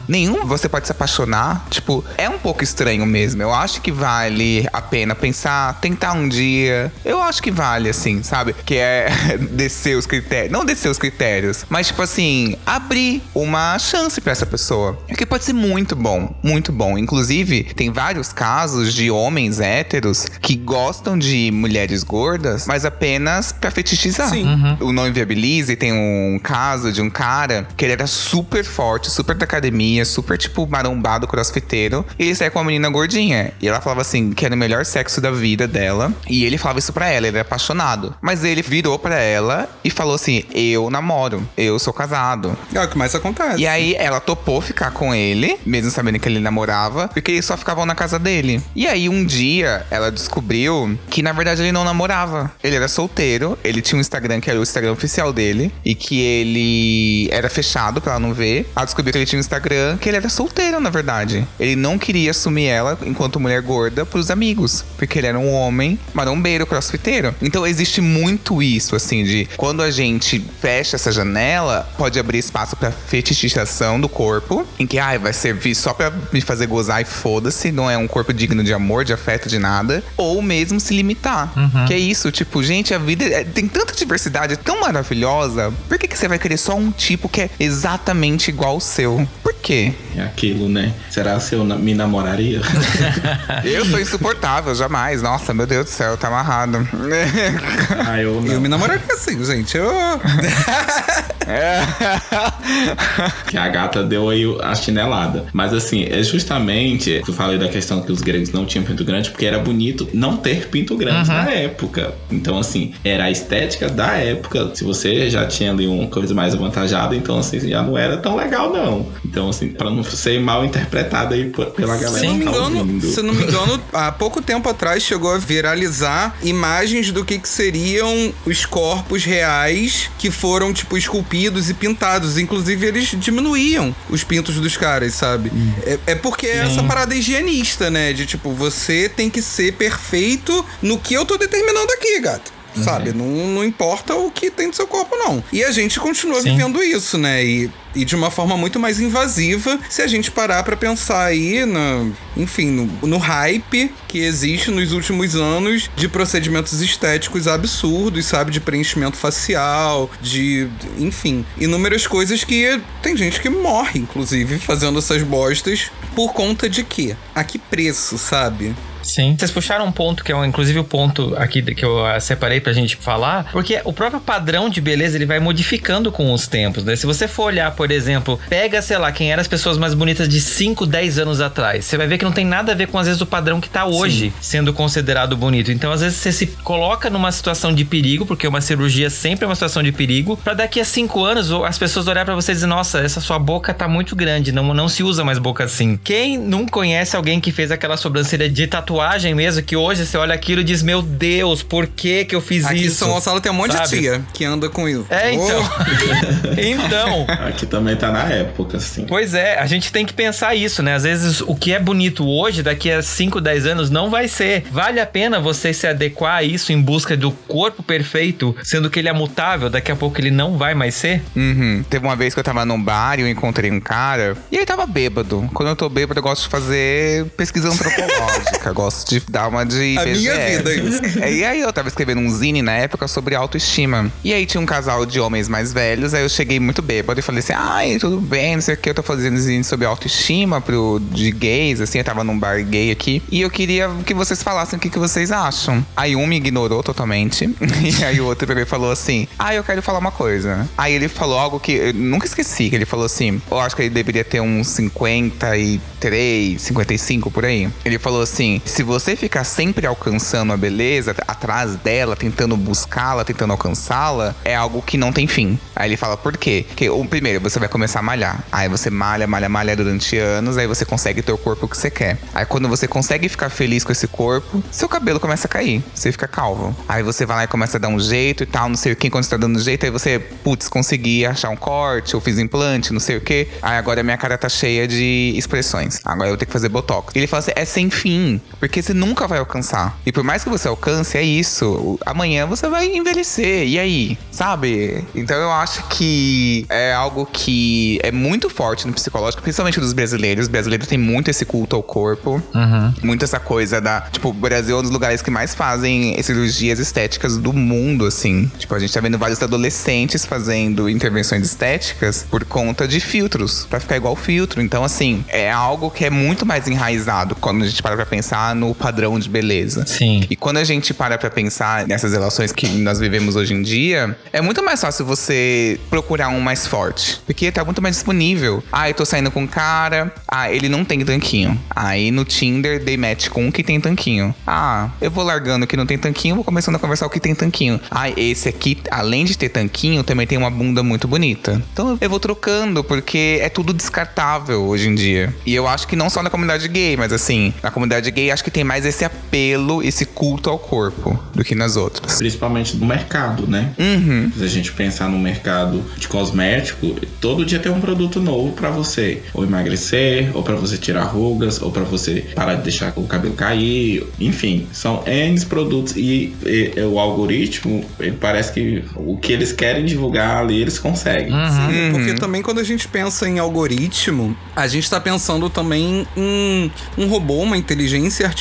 Nenhum você pode se apaixonar. Tipo, é um pouco estranho mesmo. Eu acho que vale a pena pensar, tentar um dia. Eu acho que vale, assim, sabe? Que é descer os critérios. Não descer os critérios, mas, tipo assim, abrir uma chance pra essa pessoa. Porque pode ser muito bom, muito bom. Inclusive, tem vários casos de homens héteros que gostam de mulheres gordas, mas apenas pra fetichizar. Sim. O Não Inviabilize tem um caso caso de um cara que ele era super forte, super da academia, super, tipo, marombado, crossfiteiro. E ele saía com uma menina gordinha. E ela falava assim, que era o melhor sexo da vida dela. E ele falava isso pra ela, ele era apaixonado. Mas ele virou pra ela e falou assim: Eu namoro, eu sou casado. É o que mais acontece. E aí ela topou ficar com ele, mesmo sabendo que ele namorava, porque eles só ficavam na casa dele. E aí um dia ela descobriu que na verdade ele não namorava. Ele era solteiro, ele tinha um Instagram que era o Instagram oficial dele e que ele era fechado pra ela não ver. Ela descobriu que ele tinha um Instagram que ele era solteiro, na verdade. Ele não queria assumir ela enquanto mulher gorda pros amigos, porque ele era um homem marombeiro, crossfiteiro. Então existe muito isso, assim, de quando a gente fecha essa janela, pode abrir espaço pra fetichização do corpo, em que, ai, vai servir só pra me fazer gozar e foda-se, não é um corpo digno de amor, de afeto, de nada. Ou mesmo se limitar. Que é isso, tipo, gente, a vida é- tem tanta diversidade, é tão maravilhosa. Por que, que você vai querer só um tipo que é exatamente igual ao seu? Por quê? É aquilo, né? Será se eu me namoraria? Eu sou insuportável, jamais. Nossa, meu Deus do céu, tá amarrado. ah, eu não. Eu me namoraria assim, gente. Eu... Que a gata deu aí a chinelada. Mas assim, é justamente. Eu falei da questão que os gregos não tinham pinto grande, porque era bonito não ter pinto grande na época. Então, assim, era a estética da época. Se você já tinha ali uma coisa mais avantajada, então assim, já não era tão legal, não. Então, assim, pra não ser mal interpretado aí pela galera Se não que me tá engano, ouvindo. se não me engano, há pouco tempo atrás chegou a viralizar imagens do que, que seriam os corpos reais que foram, tipo, esculpidos e pintados. Inclusive, eles diminuíam os pintos dos caras, sabe? É, é porque é essa parada higienista, né? De tipo, você tem que ser perfeito no que eu tô determinando aqui, gato. Sabe? Não, não importa o que tem no seu corpo, não. E a gente continua Sim. vivendo isso, né? E, e de uma forma muito mais invasiva se a gente parar pra pensar aí, na, enfim, no, no hype que existe nos últimos anos de procedimentos estéticos absurdos, sabe? De preenchimento facial, de. enfim, inúmeras coisas que tem gente que morre, inclusive, fazendo essas bostas por conta de quê? A que preço, sabe? Sim. Vocês puxaram um ponto que é, um- inclusive, o ponto aqui que eu ah, separei pra gente falar, porque o próprio padrão de beleza ele vai modificando com os tempos, né? Se você for olhar, por exemplo, pega, sei lá, quem eram as pessoas mais bonitas de 5, 10 anos atrás, você vai ver que não tem nada a ver com, às vezes, o padrão que tá hoje sendo considerado bonito. Então, às vezes, você se coloca numa situação de perigo, porque uma cirurgia sempre é uma situação de perigo, pra daqui a 5 anos as pessoas olhar pra você e dizer, nossa, essa sua boca tá muito grande, não, não se usa mais boca assim. Quem não conhece alguém que fez aquela sobrancelha de tatuagem mesmo, que hoje você olha aquilo e diz, meu Deus, por que que eu fiz Aqui em isso? São Gonçalo tem um monte Sabe? de tia que anda com isso. É, então. então. Aqui também tá na época, assim. Pois é, a gente tem que pensar isso, né? Às vezes o que é bonito hoje, daqui a 5, 10 anos, não vai ser. Vale a pena você se adequar a isso em busca do corpo perfeito, sendo que ele é mutável, daqui a pouco ele não vai mais ser? Uhum. Teve uma vez que eu tava num bar e eu encontrei um cara e ele tava bêbado. Quando eu tô bêbado, eu gosto de fazer pesquisa antropológica. gosto de dar uma de A minha vida, isso. É, E aí eu tava escrevendo um zine na época sobre autoestima. E aí tinha um casal de homens mais velhos, aí eu cheguei muito bêbado e falei assim: ai, tudo bem, não sei o que, eu tô fazendo zine sobre autoestima pro, de gays, assim, eu tava num bar gay aqui. E eu queria que vocês falassem o que, que vocês acham. Aí um me ignorou totalmente. e aí o outro pegou e falou assim: ah, eu quero falar uma coisa. Aí ele falou algo que eu nunca esqueci, que ele falou assim: eu acho que ele deveria ter uns 53, 55 por aí. Ele falou assim: se você ficar sempre alcançando a beleza, atrás dela, tentando buscá-la, tentando alcançá-la, é algo que não tem fim. Aí ele fala, por quê? Porque, o primeiro, você vai começar a malhar. Aí você malha, malha, malha durante anos, aí você consegue ter o corpo que você quer. Aí quando você consegue ficar feliz com esse corpo, seu cabelo começa a cair. Você fica calvo. Aí você vai lá e começa a dar um jeito e tal, não sei o que. Quando você tá dando jeito, aí você, putz, consegui achar um corte, eu fiz implante, não sei o que. Aí agora minha cara tá cheia de expressões. Agora eu vou ter que fazer botox. E ele fala assim: é sem fim. Porque você nunca vai alcançar. E por mais que você alcance, é isso. O- Amanhã você vai envelhecer. E aí? Sabe? Então eu acho que é algo que é muito forte no psicológico, principalmente dos brasileiros. Os brasileiros têm muito esse culto ao corpo. Muito essa coisa da. Tipo, o Brasil é um dos lugares que mais fazem cirurgias estéticas do mundo, assim. Tipo, a gente tá vendo vários adolescentes fazendo intervenções estéticas por conta de filtros, pra ficar igual filtro. Então, assim, é algo que é muito mais enraizado quando a gente para pra pensar no padrão de beleza. Sim. E quando a gente para pra pensar nessas relações que nós vivemos hoje em dia, é muito mais fácil você procurar um mais forte. Porque tá muito mais disponível. Ah, eu tô saindo com um cara. Ah, ele não tem tanquinho. Aí no Tinder dei match com um que tem tanquinho. Ah, eu vou largando o que não tem tanquinho, vou começando a conversar o que tem tanquinho. Ah, esse aqui, além de ter tanquinho, também tem uma bunda muito bonita. Então eu vou trocando, porque é tudo descartável hoje em dia. E eu acho que não só na comunidade gay, mas assim, na comunidade gay acho que tem mais esse apelo, esse culto ao corpo do que nas outras. Principalmente no mercado, né? Uhum. Se a gente pensar no mercado de cosmético, todo dia tem um produto novo pra você ou emagrecer, ou pra você tirar rugas, ou pra você parar de deixar o cabelo cair, enfim, são N produtos e, e- e o algoritmo, ele parece que o que eles querem divulgar ali, eles conseguem. Sim, porque Uhum. também quando a gente pensa em algoritmo, a gente tá pensando também em um robô, uma inteligência artificial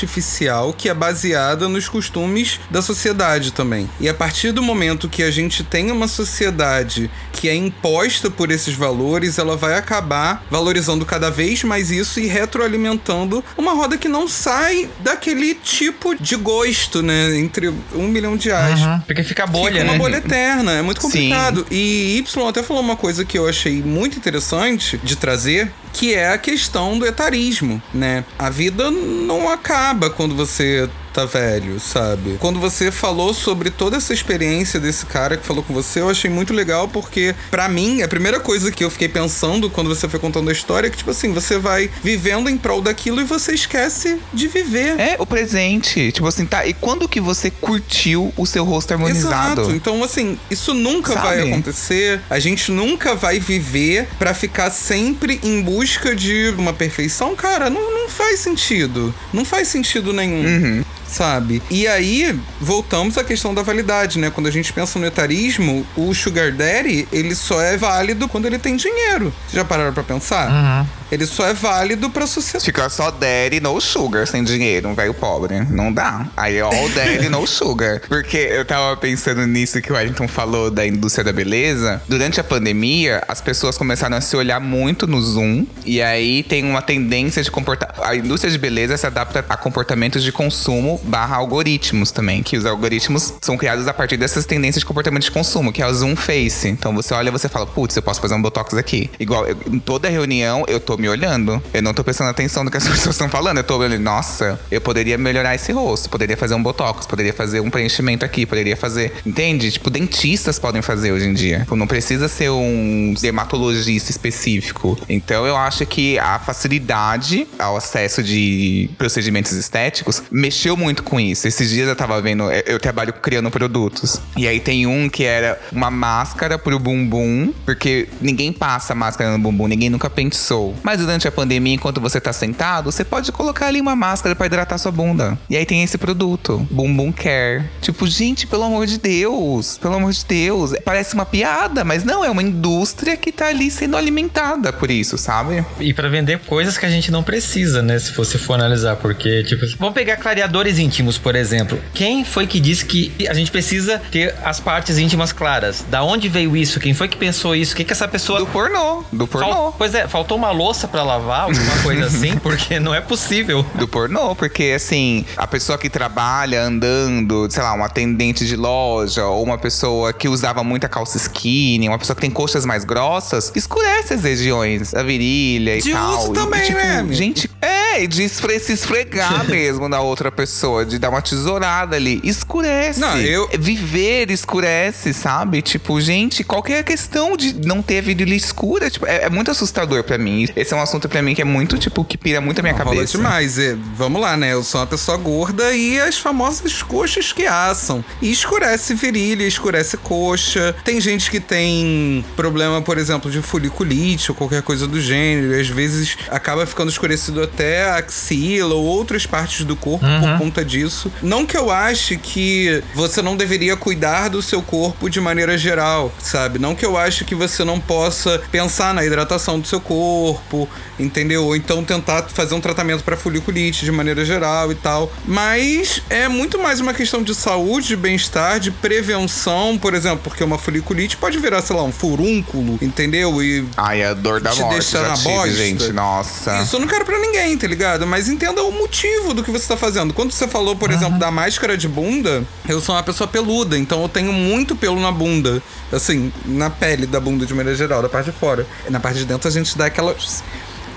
que é baseada nos costumes da sociedade também. E a partir do momento que a gente tem uma sociedade que é imposta por esses valores, ela vai acabar valorizando cada vez mais isso e retroalimentando uma roda que não sai daquele tipo de gosto, né? Entre um milhão de reais. Uhum. Porque fica bolha, Fica uma né? bolha eterna, é muito Sim. complicado. E Y até falou uma coisa que eu achei muito interessante de trazer, que é a questão do etarismo, né? A vida não acaba quando você tá velho, sabe? Quando você falou sobre toda essa experiência desse cara que falou com você, eu achei muito legal porque pra mim, a primeira coisa que eu fiquei pensando quando você foi contando a história é que tipo assim, você vai vivendo em prol daquilo e você esquece de viver. É, o presente. Tipo assim, tá. E quando que você curtiu o seu rosto harmonizado? Exato. Então, assim, isso nunca Sabe? vai acontecer. A gente nunca vai viver pra ficar sempre em busca de uma perfeição. Cara, não, não faz sentido. Não faz sentido nenhum. Uhum. Sabe? E aí, voltamos à questão da validade, né? Quando a gente pensa no etarismo, o Sugar Daddy, ele só é válido quando ele tem dinheiro. Vocês já pararam pra pensar? Uhum. Ele só é válido pra sociedade. Fica só daddy no sugar, sem dinheiro, um velho pobre. Não dá. Aí, ó, o daddy no sugar. Porque eu tava pensando nisso que o Wellington falou da indústria da beleza. Durante a pandemia, as pessoas começaram a se olhar muito no Zoom. E aí tem uma tendência de comportar. A indústria de beleza se adapta a comportamentos de consumo barra algoritmos também. Que os algoritmos são criados a partir dessas tendências de comportamento de consumo, que é o Zoom Face. Então você olha e você fala, putz, eu posso fazer um botox aqui. Igual, eu- em toda reunião, eu tô me olhando. Eu não tô prestando atenção no que as pessoas estão falando. Eu tô olhando, nossa, eu poderia melhorar esse rosto, poderia fazer um botox, poderia fazer um preenchimento aqui, poderia fazer. Entende? Tipo, dentistas podem fazer hoje em dia. Tipo, não precisa ser um dermatologista específico. Então eu acho que a facilidade ao acesso de procedimentos estéticos mexeu muito com isso. Esses dias eu tava vendo, eu- trabalho criando produtos. E aí tem um que era uma máscara pro bumbum, porque ninguém passa máscara no bumbum, ninguém nunca pensou. Mas durante a pandemia, enquanto você tá sentado, você pode colocar ali uma máscara pra hidratar sua bunda. E aí tem esse produto, Bumbum Care. Tipo, gente, pelo amor de Deus, pelo amor de Deus. Parece uma piada, mas não, é uma indústria que tá ali sendo alimentada por isso, sabe? E pra vender coisas que a gente não precisa, né? Se você for analisar, porque, tipo, vamos pegar clareadores íntimos, por exemplo. Quem foi que disse que a gente precisa ter as partes íntimas claras? Da onde veio isso? Quem foi que pensou isso? O que, que essa pessoa. Do pornô, do pornô. Fal- Pois é, faltou uma louça pra lavar, alguma coisa assim, porque não é possível. Do pornô, porque assim, a pessoa que trabalha andando, sei lá, um atendente de loja, ou uma pessoa que usava muita calça skinny, uma pessoa que tem coxas mais grossas, escurece as regiões da virilha e De tal. uso E, também, tipo, né? Gente, é, e de esfre- se esfregar mesmo na outra pessoa, de dar uma tesourada ali. Escurece. Não, eu- Viver escurece, sabe? Tipo, gente, qual que é a questão de não ter a virilha escura? Tipo, é, é muito assustador pra mim. Esse é um assunto pra mim que é muito, tipo, que pira muito a minha Rola cabeça. demais. É, vamos lá, né? Eu sou uma pessoa gorda e as famosas coxas que assam. E escurece virilha, escurece coxa. Tem gente que tem problema, por exemplo, de foliculite ou qualquer coisa do gênero. E às vezes acaba ficando escurecido até a axila ou outras partes do corpo por conta disso. Não que eu ache que você não deveria cuidar do seu corpo de maneira geral, sabe? Não que eu ache que você não possa pensar na hidratação do seu corpo, entendeu? Ou então tentar fazer um tratamento para foliculite de maneira geral e tal. Mas é muito mais uma questão de saúde, de bem-estar, de prevenção, por exemplo, porque uma foliculite pode virar, sei lá, um furúnculo, entendeu? E Ai, a dor da Te morte deixar já na tive, bosta. gente. Nossa. isso eu não quero pra ninguém, entendeu? Ligado? Mas entenda o motivo do que você tá fazendo. Quando você falou, por exemplo, da máscara de bunda, eu sou uma pessoa peluda, então eu tenho muito pelo na bunda. Assim, na pele da bunda de maneira geral, da parte de fora. Na parte de dentro a gente dá aquela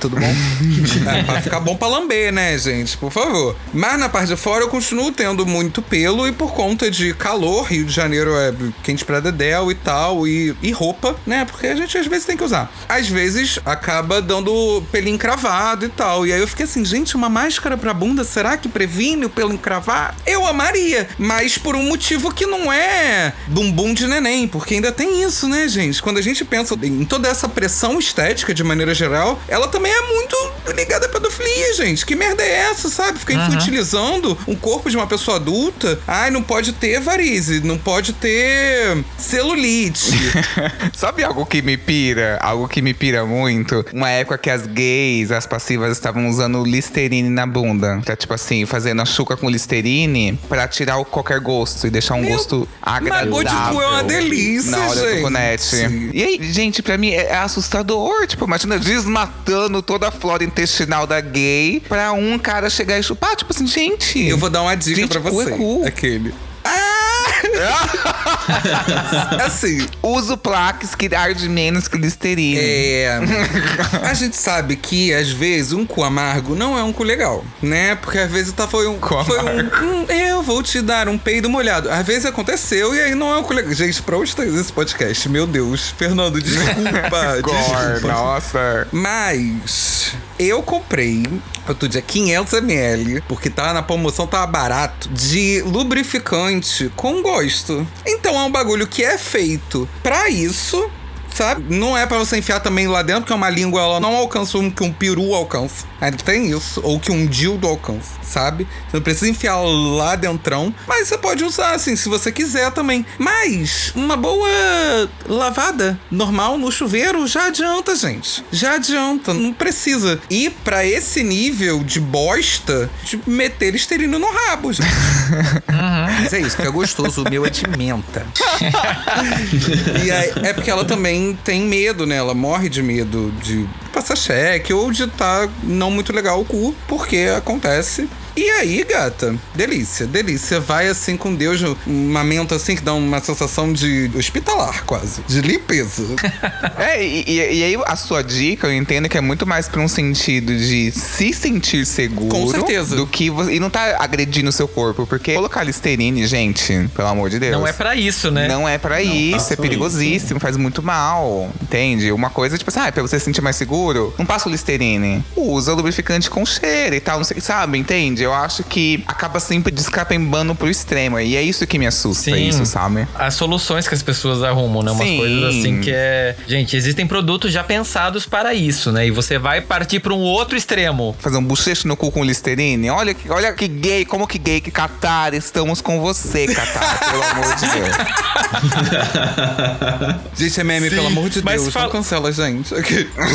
tudo bom? é, pra ficar bom pra lamber, né, gente? Por favor. Mas na parte de fora eu continuo tendo muito pelo e por conta de calor, Rio de Janeiro é quente pra dedéu e tal, e, e roupa, né? Porque a gente às vezes tem que usar. Às vezes acaba dando pelinho encravado e tal. E aí eu fiquei assim, gente, uma máscara pra bunda, será que previne o pelo encravar? Eu amaria, mas por um motivo que não é bumbum de neném, porque ainda tem isso, né, gente? Quando a gente pensa em toda essa pressão estética de maneira geral, ela também é muito ligada à pedofilia, gente. Que merda é essa, sabe? Ficar uhum. infantilizando um corpo de uma pessoa adulta. Ai, não pode ter varize, não pode ter celulite. sabe algo que me pira? Algo que me pira muito? Uma época que as gays, as passivas, estavam usando Listerine na bunda. Tá, tipo assim, fazendo a chuca com Listerine pra tirar o qualquer gosto e deixar um Meu, gosto agradável. Mas de cu é uma delícia, na hora gente. do. E aí, gente, pra mim é assustador. Tipo, imagina desmatando toda a flora intestinal da gay pra um cara chegar e chupar. Tipo assim, gente. Eu vou dar uma dica gente, pra você. Cu Aquele. assim, uso plaques que arde menos que listerine. É. A gente sabe que, às vezes, um cu amargo não é um cu legal, né? Porque às vezes tá, foi um. Cu foi um, um, Eu vou te dar um peido molhado. Às vezes aconteceu e aí não é um cu legal. Gente, pra onde tá esse podcast? Meu Deus. Fernando, desculpa. desculpa. Nossa. Mas. Eu comprei outro dia 500ml, porque tava na promoção, tava barato, de lubrificante com gosto. Então é um bagulho que é feito para isso sabe? Não é para você enfiar também lá dentro, porque é uma língua ela não alcança o que um peru alcança. Ainda tem isso, ou que um dildo alcança, sabe? Você não precisa enfiar lá dentro, mas você pode usar assim, se você quiser também. Mas uma boa lavada normal no chuveiro já adianta, gente. Já adianta, não precisa ir para esse nível de bosta de meter esterino no rabo, gente. Uhum. Mas é isso, que é gostoso. O meu é de menta. e aí, é porque ela também tem medo, né? Ela morre de medo de passar cheque ou de estar tá não muito legal o cu, porque acontece e aí, gata, delícia, delícia. Vai assim com Deus, uma menta assim que dá uma sensação de hospitalar, quase. De limpeza. é, e, e, aí a sua dica, eu entendo que é muito mais pra um sentido de se sentir seguro. Com certeza. Do que você, e não tá agredindo o seu corpo. Porque colocar listerine, gente, pelo amor de Deus. Não é para isso, né? Não é para isso, é perigosíssimo, isso. faz muito mal. Entende? Uma coisa, tipo assim, ah, é pra você se sentir mais seguro, não passa o listerine. Usa lubrificante com cheiro e tal, não sei, sabe? Entende? Eu acho que acaba sempre descapembando pro extremo. E é isso que me assusta, Sim. isso, sabe? As soluções que as pessoas arrumam, né? Umas Sim. coisas assim que é. Gente, existem produtos já pensados para isso, né? E você vai partir para um outro extremo. Fazer um bochecho no cu com Listerine? Olha, olha que gay, como que gay, que Catar, estamos com você, Catar, pelo amor de Deus. gente, é meme, Sim, pelo amor de Deus. Fala... Não cancela, gente.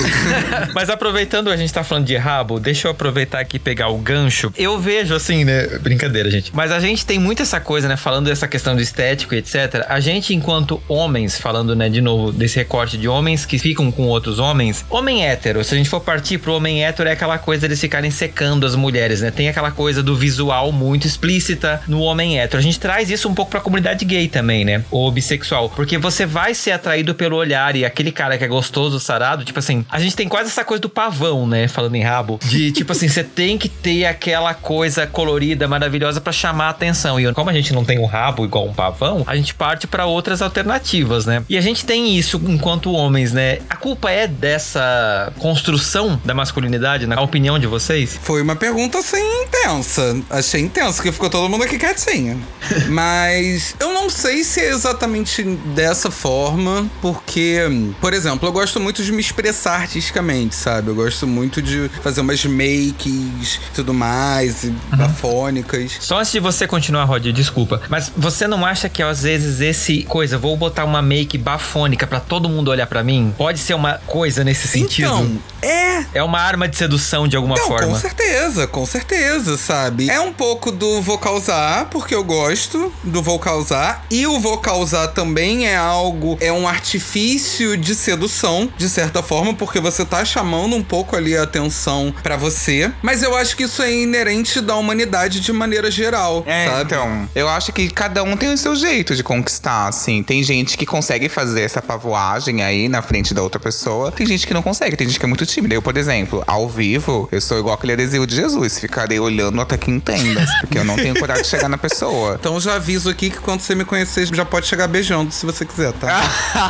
mas aproveitando, a gente tá falando de rabo, deixa eu aproveitar aqui e pegar o gancho. Eu eu vejo assim, né? Brincadeira, gente. Mas a gente tem muito essa coisa, né? Falando dessa questão do estético etc. A gente, enquanto homens, falando, né, de novo, desse recorte de homens que ficam com outros homens, homem hétero, se a gente for partir pro homem hétero, é aquela coisa de ficarem secando as mulheres, né? Tem aquela coisa do visual muito explícita no homem hétero. A gente traz isso um pouco pra comunidade gay também, né? Ou bissexual. Porque você vai ser atraído pelo olhar e aquele cara que é gostoso, sarado, tipo assim, a gente tem quase essa coisa do pavão, né? Falando em rabo. De tipo assim, você tem que ter aquela coisa colorida, maravilhosa para chamar a atenção. E como a gente não tem um rabo igual um pavão, a gente parte para outras alternativas, né? E a gente tem isso enquanto homens, né? A culpa é dessa construção da masculinidade, na opinião de vocês? Foi uma pergunta assim intensa. Achei intensa, que ficou todo mundo aqui quietinho. Mas eu não sei se é exatamente dessa forma, porque, por exemplo, eu gosto muito de me expressar artisticamente, sabe? Eu gosto muito de fazer umas makes e tudo mais uhum. bafônicas. Só antes de você continuar, Rod, desculpa, mas você não acha que às vezes esse coisa, vou botar uma make bafônica para todo mundo olhar para mim, pode ser uma coisa nesse sentido? Então, é. É uma arma de sedução de alguma não, forma. Com certeza, com certeza, sabe? É um pouco do vou causar, porque eu gosto do vou causar. Causar. E o vou causar também é algo, é um artifício de sedução, de certa forma, porque você tá chamando um pouco ali a atenção para você. Mas eu acho que isso é inerente da humanidade de maneira geral, É, sabe? então, eu acho que cada um tem o seu jeito de conquistar, assim. Tem gente que consegue fazer essa pavoagem aí na frente da outra pessoa. Tem gente que não consegue, tem gente que é muito tímida. Eu, por exemplo, ao vivo, eu sou igual aquele adesivo de Jesus. Ficarei olhando até que entendas, porque eu não tenho coragem de chegar na pessoa. Então já aviso aqui que quando você me conhecer, já pode chegar beijando, se você quiser, tá?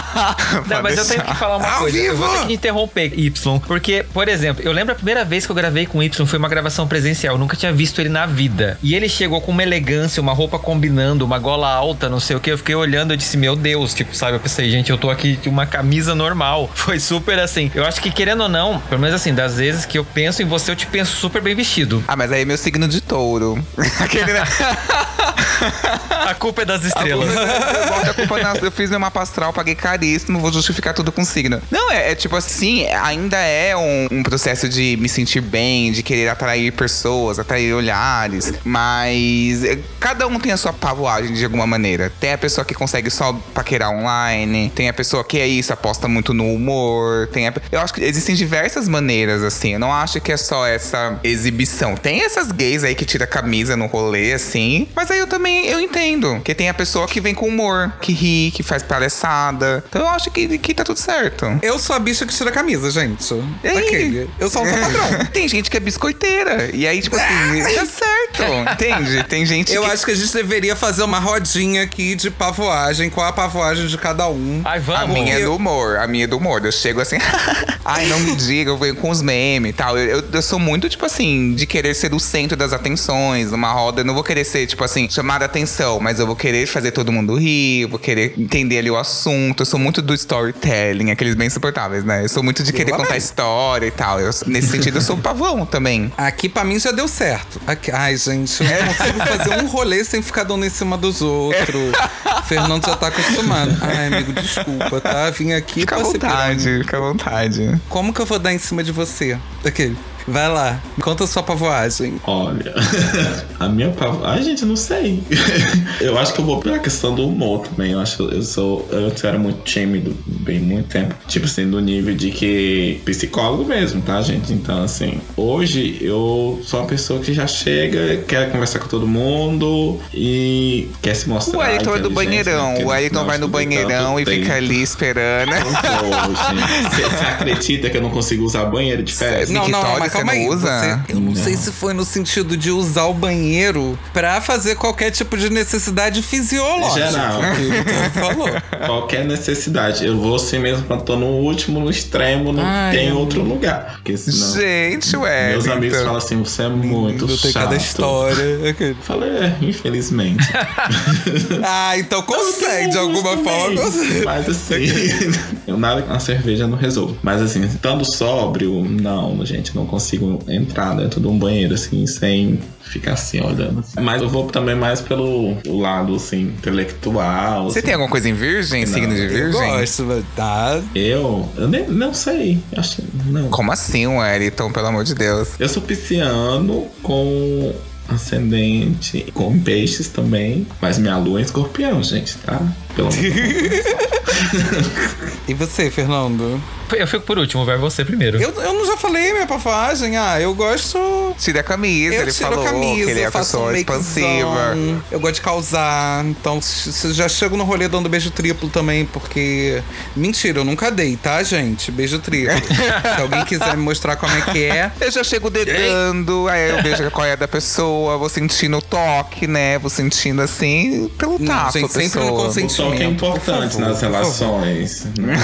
Não, mas eu tenho que falar uma Ao coisa. Eu vou vivo! ter que interromper Y. Porque, por exemplo, eu lembro a primeira vez que eu gravei com Y foi uma gravação presencial. Eu nunca tinha visto ele na vida. E ele chegou com uma elegância, uma roupa combinando, uma gola alta, não sei o que. Eu fiquei olhando e disse, meu Deus, tipo, sabe? Eu pensei, gente, eu tô aqui de uma camisa normal. Foi super assim. Eu acho que, querendo ou não, pelo menos assim, das vezes que eu penso em você, eu te penso super bem vestido. Ah, mas aí é meu signo de touro. Aquele, né? A culpa é das estrelas. Eu a culpa na- Eu fiz meu mapa astral, paguei caríssimo, vou justificar tudo com signo. Não, é, é tipo assim, ainda é um, um processo de me sentir bem, de querer atrair pessoas, atrair olhares. Mas é, cada um tem a sua pavoagem de alguma maneira. Tem a pessoa que consegue só paquerar online, tem a pessoa que é isso, aposta muito no humor. Tem a- eu acho que existem diversas maneiras, assim. Eu não acho que é só essa exibição. Tem essas gays aí que tira camisa no rolê, assim. Mas aí eu também eu entendo. Que tem a pessoa que vem com humor, que ri, que faz palhaçada. Então eu acho que, que tá tudo certo. Eu sou a bicha que tira a camisa, gente. E aí? Aquele. Eu sou um padrão. Tem gente que é biscoiteira. E aí, tipo assim, tá certo. Entende? Tem gente Eu que. acho que a gente deveria fazer uma rodinha aqui de pavoagem, qual a pavoagem de cada um. Ai, A vamos. minha é do humor, a minha é do humor. Eu chego assim, ai, não me diga, eu venho com os memes e tal. Eu, eu, eu sou muito, tipo assim, de querer ser o centro das atenções, numa roda. Eu não vou querer ser, tipo assim, chamar a atenção, mas eu vou querer fazer todo mundo rir, eu vou querer entender ali o assunto. Eu sou muito do storytelling, aqueles bem insuportáveis, né? Eu sou muito de querer contar história e tal. Eu, nesse sentido, eu sou pavão também. Aqui pra mim já deu certo. Aqui- ai, gente, eu não consigo fazer um rolê sem ficar dando em cima dos outros. Fernando já tá acostumado. Ai, amigo, desculpa, tá? Vim aqui Fica à pra piranha. vontade, fica à vontade. Como que eu vou dar em cima de você? Aquele. Vai lá, conta a sua pavoagem. Olha, a minha pav... Ai, gente, não sei. eu acho que eu vou pela questão do humor também. Eu acho que eu sou. Eu era muito tímido, bem muito tempo. Tipo assim, do nível de que. psicólogo mesmo, tá, gente? Então, assim, hoje eu sou uma pessoa que já chega, quer conversar com todo mundo e quer se mostrar. O Wellington é do inteligente, banheirão. né? O Não vai no banheirão e fica tempo. ali esperando. Não gente. Você acredita que eu não consigo usar banheiro de festa? Não, não, mas calma não aí. usa? você- eu não, Não. sei se foi no sentido de usar o banheiro pra fazer qualquer tipo de necessidade fisiológica. Geral. que falou. Qualquer necessidade. Eu vou assim mesmo quando tô no último, no extremo, não Ai, tem eu- outro lugar. Porque senão. Gente, ué. Meus amigos falam assim, você é muito tem chato. cada história. Falei, é, infelizmente. Ah, então consegue, de alguma forma. Mas assim, eu nada com a cerveja não resolvo. Mas assim, estando sóbrio, não, gente, não consigo entrar dentro de um banheiro assim, sem ficar assim olhando. Mas eu vou também mais pelo lado assim, intelectual. Você assim. tem alguma coisa em virgem? Signo de Eu virgem? gosto, mas tá. Eu? Eu nem, não sei. Acho não. Como assim, Wellington? Pelo amor de Deus. Eu sou pisciano com ascendente com peixes também, mas minha lua é escorpião, gente, tá? Pelo amor de Deus. E você, Fernando? Eu fico por último, vai você primeiro. Eu, eu não já falei minha pavagem. Ah, eu gosto. Tira a camisa, Eu ele tiro falou a camisa, que ele é faço um pessoa makezão, expansiva. Eu gosto de causar. Então, se- se- já chego no rolê dando beijo triplo também, porque. Mentira, eu nunca dei, tá, gente? Beijo triplo. se alguém quiser me mostrar como é que é. Eu já chego dedando, aí eu vejo qual é da pessoa, vou sentindo o toque, né? Vou sentindo assim, pelo Não, tato, gente, sempre no pessoa. consent- O toque é importante favor, nas relações. né?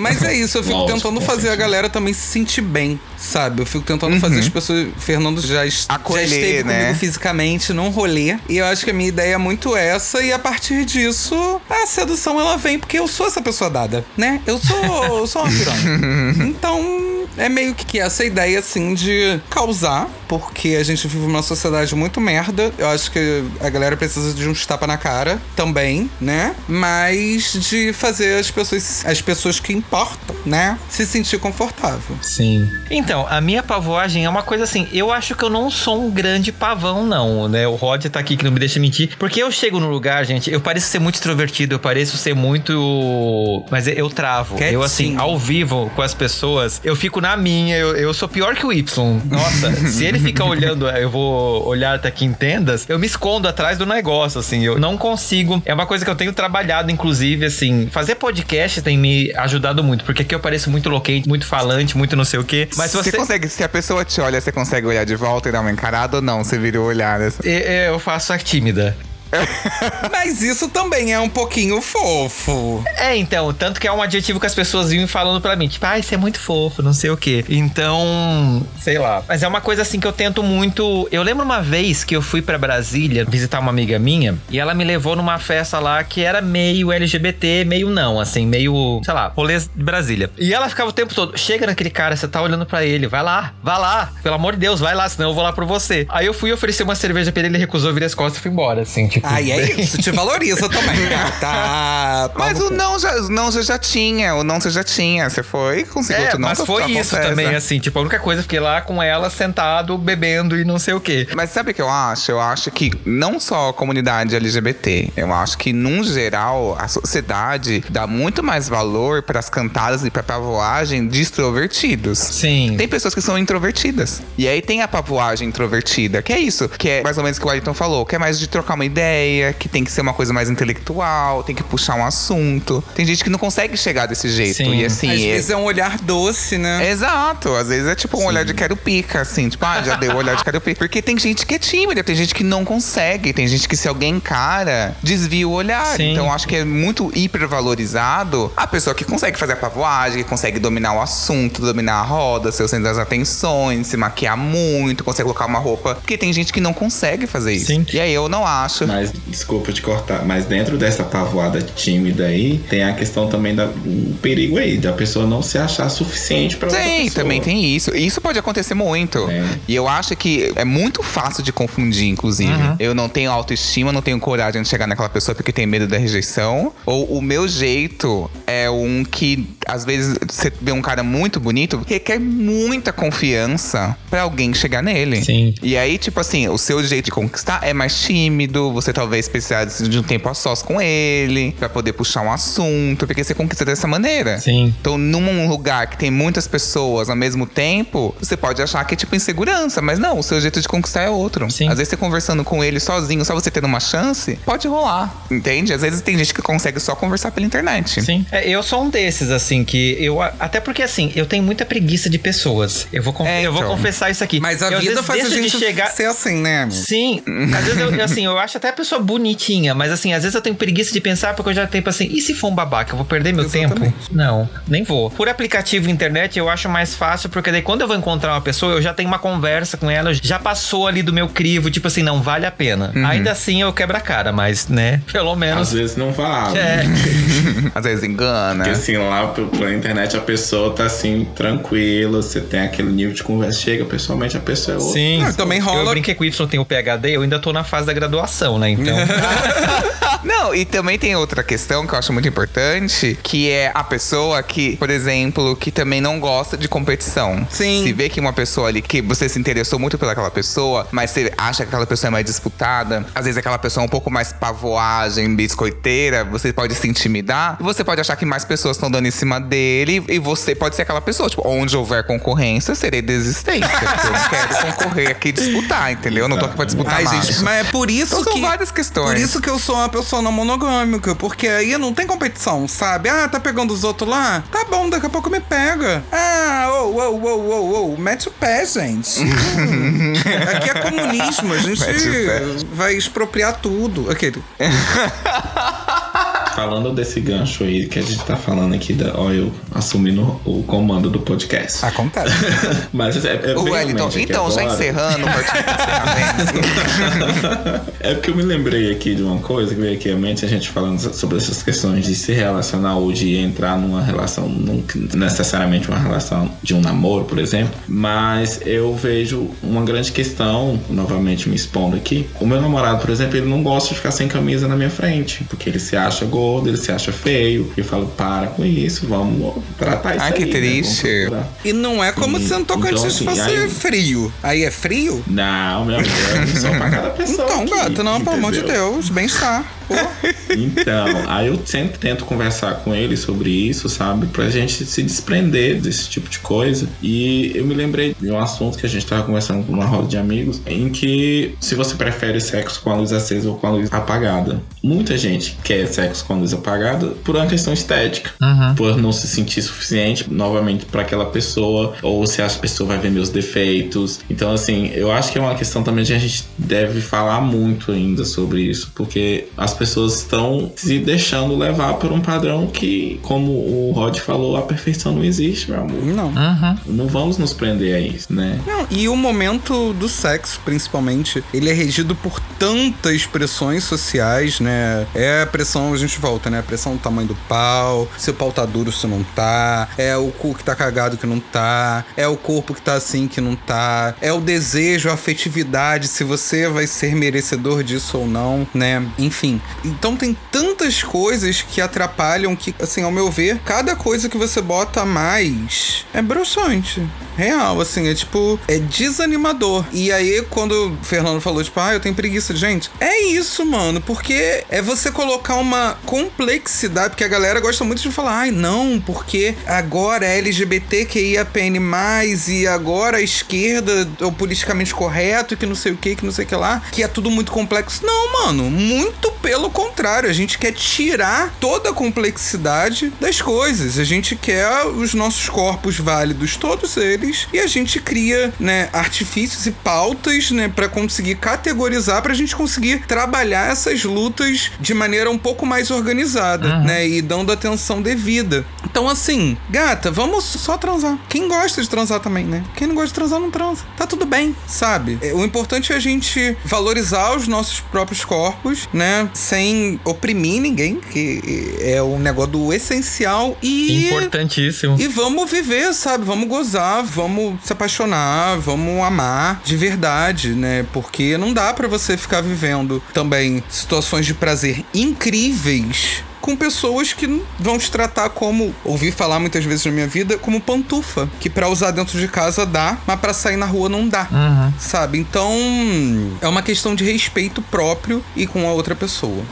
Mas é isso, eu fico tentando fazer a galera também se sentir bem, sabe? Eu fico tentando fazer as pessoas. Fernando já, est- já Acolher, esteve né? comigo fisicamente num rolê. E eu acho que a minha ideia é muito essa. E a partir disso, a sedução ela vem porque eu sou essa pessoa dada, né? Eu sou, eu sou uma piranha. então, É meio que essa ideia, assim, de causar, porque a gente vive uma sociedade muito merda. Eu acho que a galera precisa de uns tapa na cara também, né? Mas de fazer as pessoas, as pessoas que importam, né? Se sentir confortável. Sim. Então, a minha pavoagem é uma coisa assim, eu acho que eu não sou um grande pavão, não, né? O Rod tá aqui que não me deixa mentir. Porque eu chego no lugar, gente, eu pareço ser muito extrovertido, eu pareço ser muito. Mas eu travo. Quietinho. Eu, assim, ao vivo com as pessoas, eu fico na minha, eu, eu sou pior que o Y. Nossa, se ele fica olhando, eu vou olhar até aqui em tendas, eu me escondo atrás do negócio, assim, eu não consigo. É uma coisa que eu tenho trabalhado, inclusive, assim, fazer podcast tem me ajudado muito, porque aqui eu pareço muito louquente, muito falante, muito não sei o quê. Mas se você. Você consegue, se a pessoa te olha, você consegue olhar de volta e dar uma encarada ou não? Você vira o olhar. Assim. É, é, Eu faço a tímida. Mas isso também é um pouquinho fofo. É, então, tanto que é um adjetivo que as pessoas vinham falando pra mim, tipo, ai, você é muito fofo, não sei o quê. Então, sei lá. Mas é uma coisa assim que eu tento muito. Eu lembro uma vez que eu fui pra Brasília visitar uma amiga minha e ela me levou numa festa lá que era meio LGBT, meio não, assim, meio, sei lá, rolês de Brasília. E ela ficava o tempo todo, chega naquele cara, você tá olhando pra ele, vai lá, vai lá, pelo amor de Deus, vai lá, senão eu vou lá por você. Aí eu fui oferecer uma cerveja pra ele, ele recusou, virei as costas e fui embora, assim, tipo. Ai, é bem- isso, te valoriza também, tá? Mas o não já, não você já tinha, o não você já tinha. Você foi, conseguiu É, outro não. mas foi isso também, assim, tipo, a única coisa, fiquei lá com ela sentado, bebendo e não sei o quê. Mas sabe o que eu acho? Eu acho que não só a comunidade LGBT, eu acho que, num geral, a sociedade dá muito mais valor para as cantadas e para a pavoagem de extrovertidos. Sim. Tem pessoas que são introvertidas. E aí tem a pavoagem introvertida, que é isso, que é mais ou menos o que o Wellington falou, que é mais de trocar uma ideia, que tem que ser uma coisa mais intelectual, tem que puxar um assunto. Tem gente que não consegue chegar desse jeito. Sim. E assim. Às é- vezes é um olhar doce, né? Exato, às vezes é tipo um olhar de quero pica, assim, tipo, ah, já deu o olhar de quero pica. Porque tem gente que é tímida, tem gente que não consegue, tem gente que se alguém encara, desvia o olhar. Sim. Então eu acho que é muito hipervalorizado a pessoa que consegue fazer a pavoagem, que consegue dominar o assunto, dominar a roda, ser o centro das atenções, se maquiar muito, consegue colocar uma roupa. Porque tem gente que não consegue fazer isso. Sim. E aí eu não acho. Mas, desculpa te cortar, mas dentro dessa pavoada tímida aí, tem a questão também do perigo aí, da pessoa não se achar suficiente Tem, pessoa. também tem isso. Isso pode acontecer muito. É. E eu acho que é muito fácil de confundir, inclusive. Uhum. Eu não tenho autoestima, não tenho coragem de chegar naquela pessoa porque tem medo da rejeição. Ou o meu jeito é um que, às vezes, você vê um cara muito bonito, requer muita confiança pra alguém chegar nele. Sim. E aí, tipo assim, o seu jeito de conquistar é mais tímido, você talvez precise de um tempo a sós com ele, pra poder puxar um assunto, porque você conquista dessa maneira. Sim. Então, num lugar que tem muitas pessoas ao mesmo tempo, você pode achar que é tipo insegurança, mas não, o seu jeito de conquistar é outro. Sim. Às vezes você conversando com ele sozinho, só você tendo uma chance, pode rolar, entende? Às vezes tem gente que consegue só conversar pela internet. Sim. É, eu sou um desses, assim, que eu. Até porque, assim, eu tenho muita preguiça de pessoas. Eu vou, conf- É, eu vou então. confessar isso aqui. Mas a Eu, vida vezes, faz a gente chegar. ser assim, né? Sim, às vezes eu, assim, eu acho até pessoa bonitinha, mas assim, às vezes eu tenho preguiça de pensar porque eu já tenho assim, e se for um babaca, eu vou perder meu Exatamente. tempo? Não, nem vou. Por aplicativo internet eu acho mais fácil, porque daí quando eu vou encontrar uma pessoa, eu já tenho uma conversa com ela, já passou ali do meu crivo, tipo assim, não vale a pena. Uhum. Ainda assim eu quebro a cara, mas, né, pelo Às menos. vezes não vale. É, Às vezes engana. Porque assim, lá pela internet a pessoa tá assim, tranquila, você tem aquele nível de conversa, chega pessoalmente, a pessoa é outra. sim. Não, também rola- Eu brinquei com o Y, tem o PHD, eu ainda tô na fase da graduação, né? Então. Não, e também tem outra questão que eu acho muito importante, que é a pessoa que, por exemplo, que também não gosta de competição. Sim. Se vê que uma pessoa ali que você se interessou muito pelaquela pessoa, mas você acha que aquela pessoa é mais disputada, às vezes aquela pessoa é um pouco mais pavoagem, biscoiteira, você pode se intimidar, você pode achar que mais pessoas estão dando em cima dele, e você pode ser aquela pessoa, tipo, onde houver concorrência, serei desistência. porque eu não quero concorrer aqui e disputar, entendeu? Eu não tô aqui pra disputar Ai, mais. gente, mas é por isso Então são que. Várias questões. Por isso que eu sou uma pessoa não monogâmica, porque aí não tem competição, sabe? Ah, tá pegando os outros lá? Tá bom, daqui a pouco me pega. Ah, ô, ô, ô, ô, ô, mete o pé, gente. Hum. Aqui é comunismo, a gente vai expropriar tudo. Aquele. falando desse gancho aí que a gente tá falando aqui, da, ó, eu assumindo o comando do podcast. Acontece. Mas é, é O bem Wellington, então, já agora. encerrando, partindo pro encerramento. É porque eu me lembrei aqui de uma coisa que veio aqui à mente, a gente falando sobre essas questões de se relacionar ou de entrar numa relação, não necessariamente uma relação de um namoro, por exemplo, mas eu vejo uma grande questão, novamente me expondo aqui. O meu namorado, por exemplo, ele não gosta de ficar sem camisa na minha frente, porque ele se acha gordo, ele se acha feio. Eu falo, para com isso, vamos tratar isso Ai, que aí, né? triste. Procurar. E não é como Sim. se não tocante Então, assim, fosse aí- frio. Aí é frio? Não, meu amor, é só pra cada pessoa. Então, aqui, gata, não, pelo amor de entendeu? Deus, bem-estar. Então, aí eu sempre tento conversar com ele sobre isso, sabe? Pra gente se desprender desse tipo de coisa. E eu me lembrei de um assunto que a gente tava conversando numa roda de amigos, em que se você prefere sexo com a luz acesa ou com a luz apagada. Muita gente quer sexo com a luz apagada por uma questão estética. Uhum. Por não se sentir suficiente, novamente, para aquela pessoa, ou se a pessoa vai ver meus defeitos. Então, assim, eu acho que é uma questão também de a gente deve falar muito ainda sobre isso, porque as pessoas estão se deixando levar por um padrão que, como o Rod falou, a perfeição não existe, meu amor. Não. Uhum. Não vamos nos prender a isso, né? Não, e o momento do sexo, principalmente, ele é regido por tantas pressões sociais, né? É a pressão, a gente volta, né? A pressão do tamanho do pau, se o pau tá duro, se não tá, é o cu que tá cagado que não tá, é o corpo que tá assim que não tá, é o desejo, a afetividade, se você vai ser merecedor disso ou não, né? Enfim. Então tem tantas coisas que atrapalham que, assim, ao meu ver, cada coisa que você bota mais é broxante. Real, assim, é tipo, é desanimador. E aí, quando o Fernando falou, tipo, ah, eu tenho preguiça, gente, é isso, mano, porque é você colocar uma complexidade, porque a galera gosta muito de falar, ai, não, porque agora é LGBTQIAPN+, e agora a esquerda é o politicamente correto, que não sei o que, que não sei o que lá, que é tudo muito complexo. Não, mano, muito pelo contrário, a gente quer tirar toda a complexidade das coisas, a gente quer os nossos corpos válidos, todos eles, e a gente cria, né, artifícios e pautas, né, para conseguir categorizar, pra gente conseguir trabalhar essas lutas de maneira um pouco mais organizada, né, e dando atenção devida. Então, assim, gata, vamos só transar. Quem gosta de transar também, né? Quem não gosta de transar, não transa. Tá tudo bem, sabe? É, O importante é a gente valorizar os nossos próprios corpos, né, sem oprimir ninguém, que é o negócio do essencial e Importantíssimo. e vamos viver, sabe? Vamos gozar, vamos se apaixonar, vamos amar de verdade, né? Porque não dá pra você ficar vivendo também situações de prazer incríveis com pessoas que vão te tratar como, ouvi falar muitas vezes na minha vida, como pantufa, que pra usar dentro de casa dá, mas pra sair na rua não dá. Uhum. Sabe? Então, é uma questão de respeito próprio e com a outra pessoa.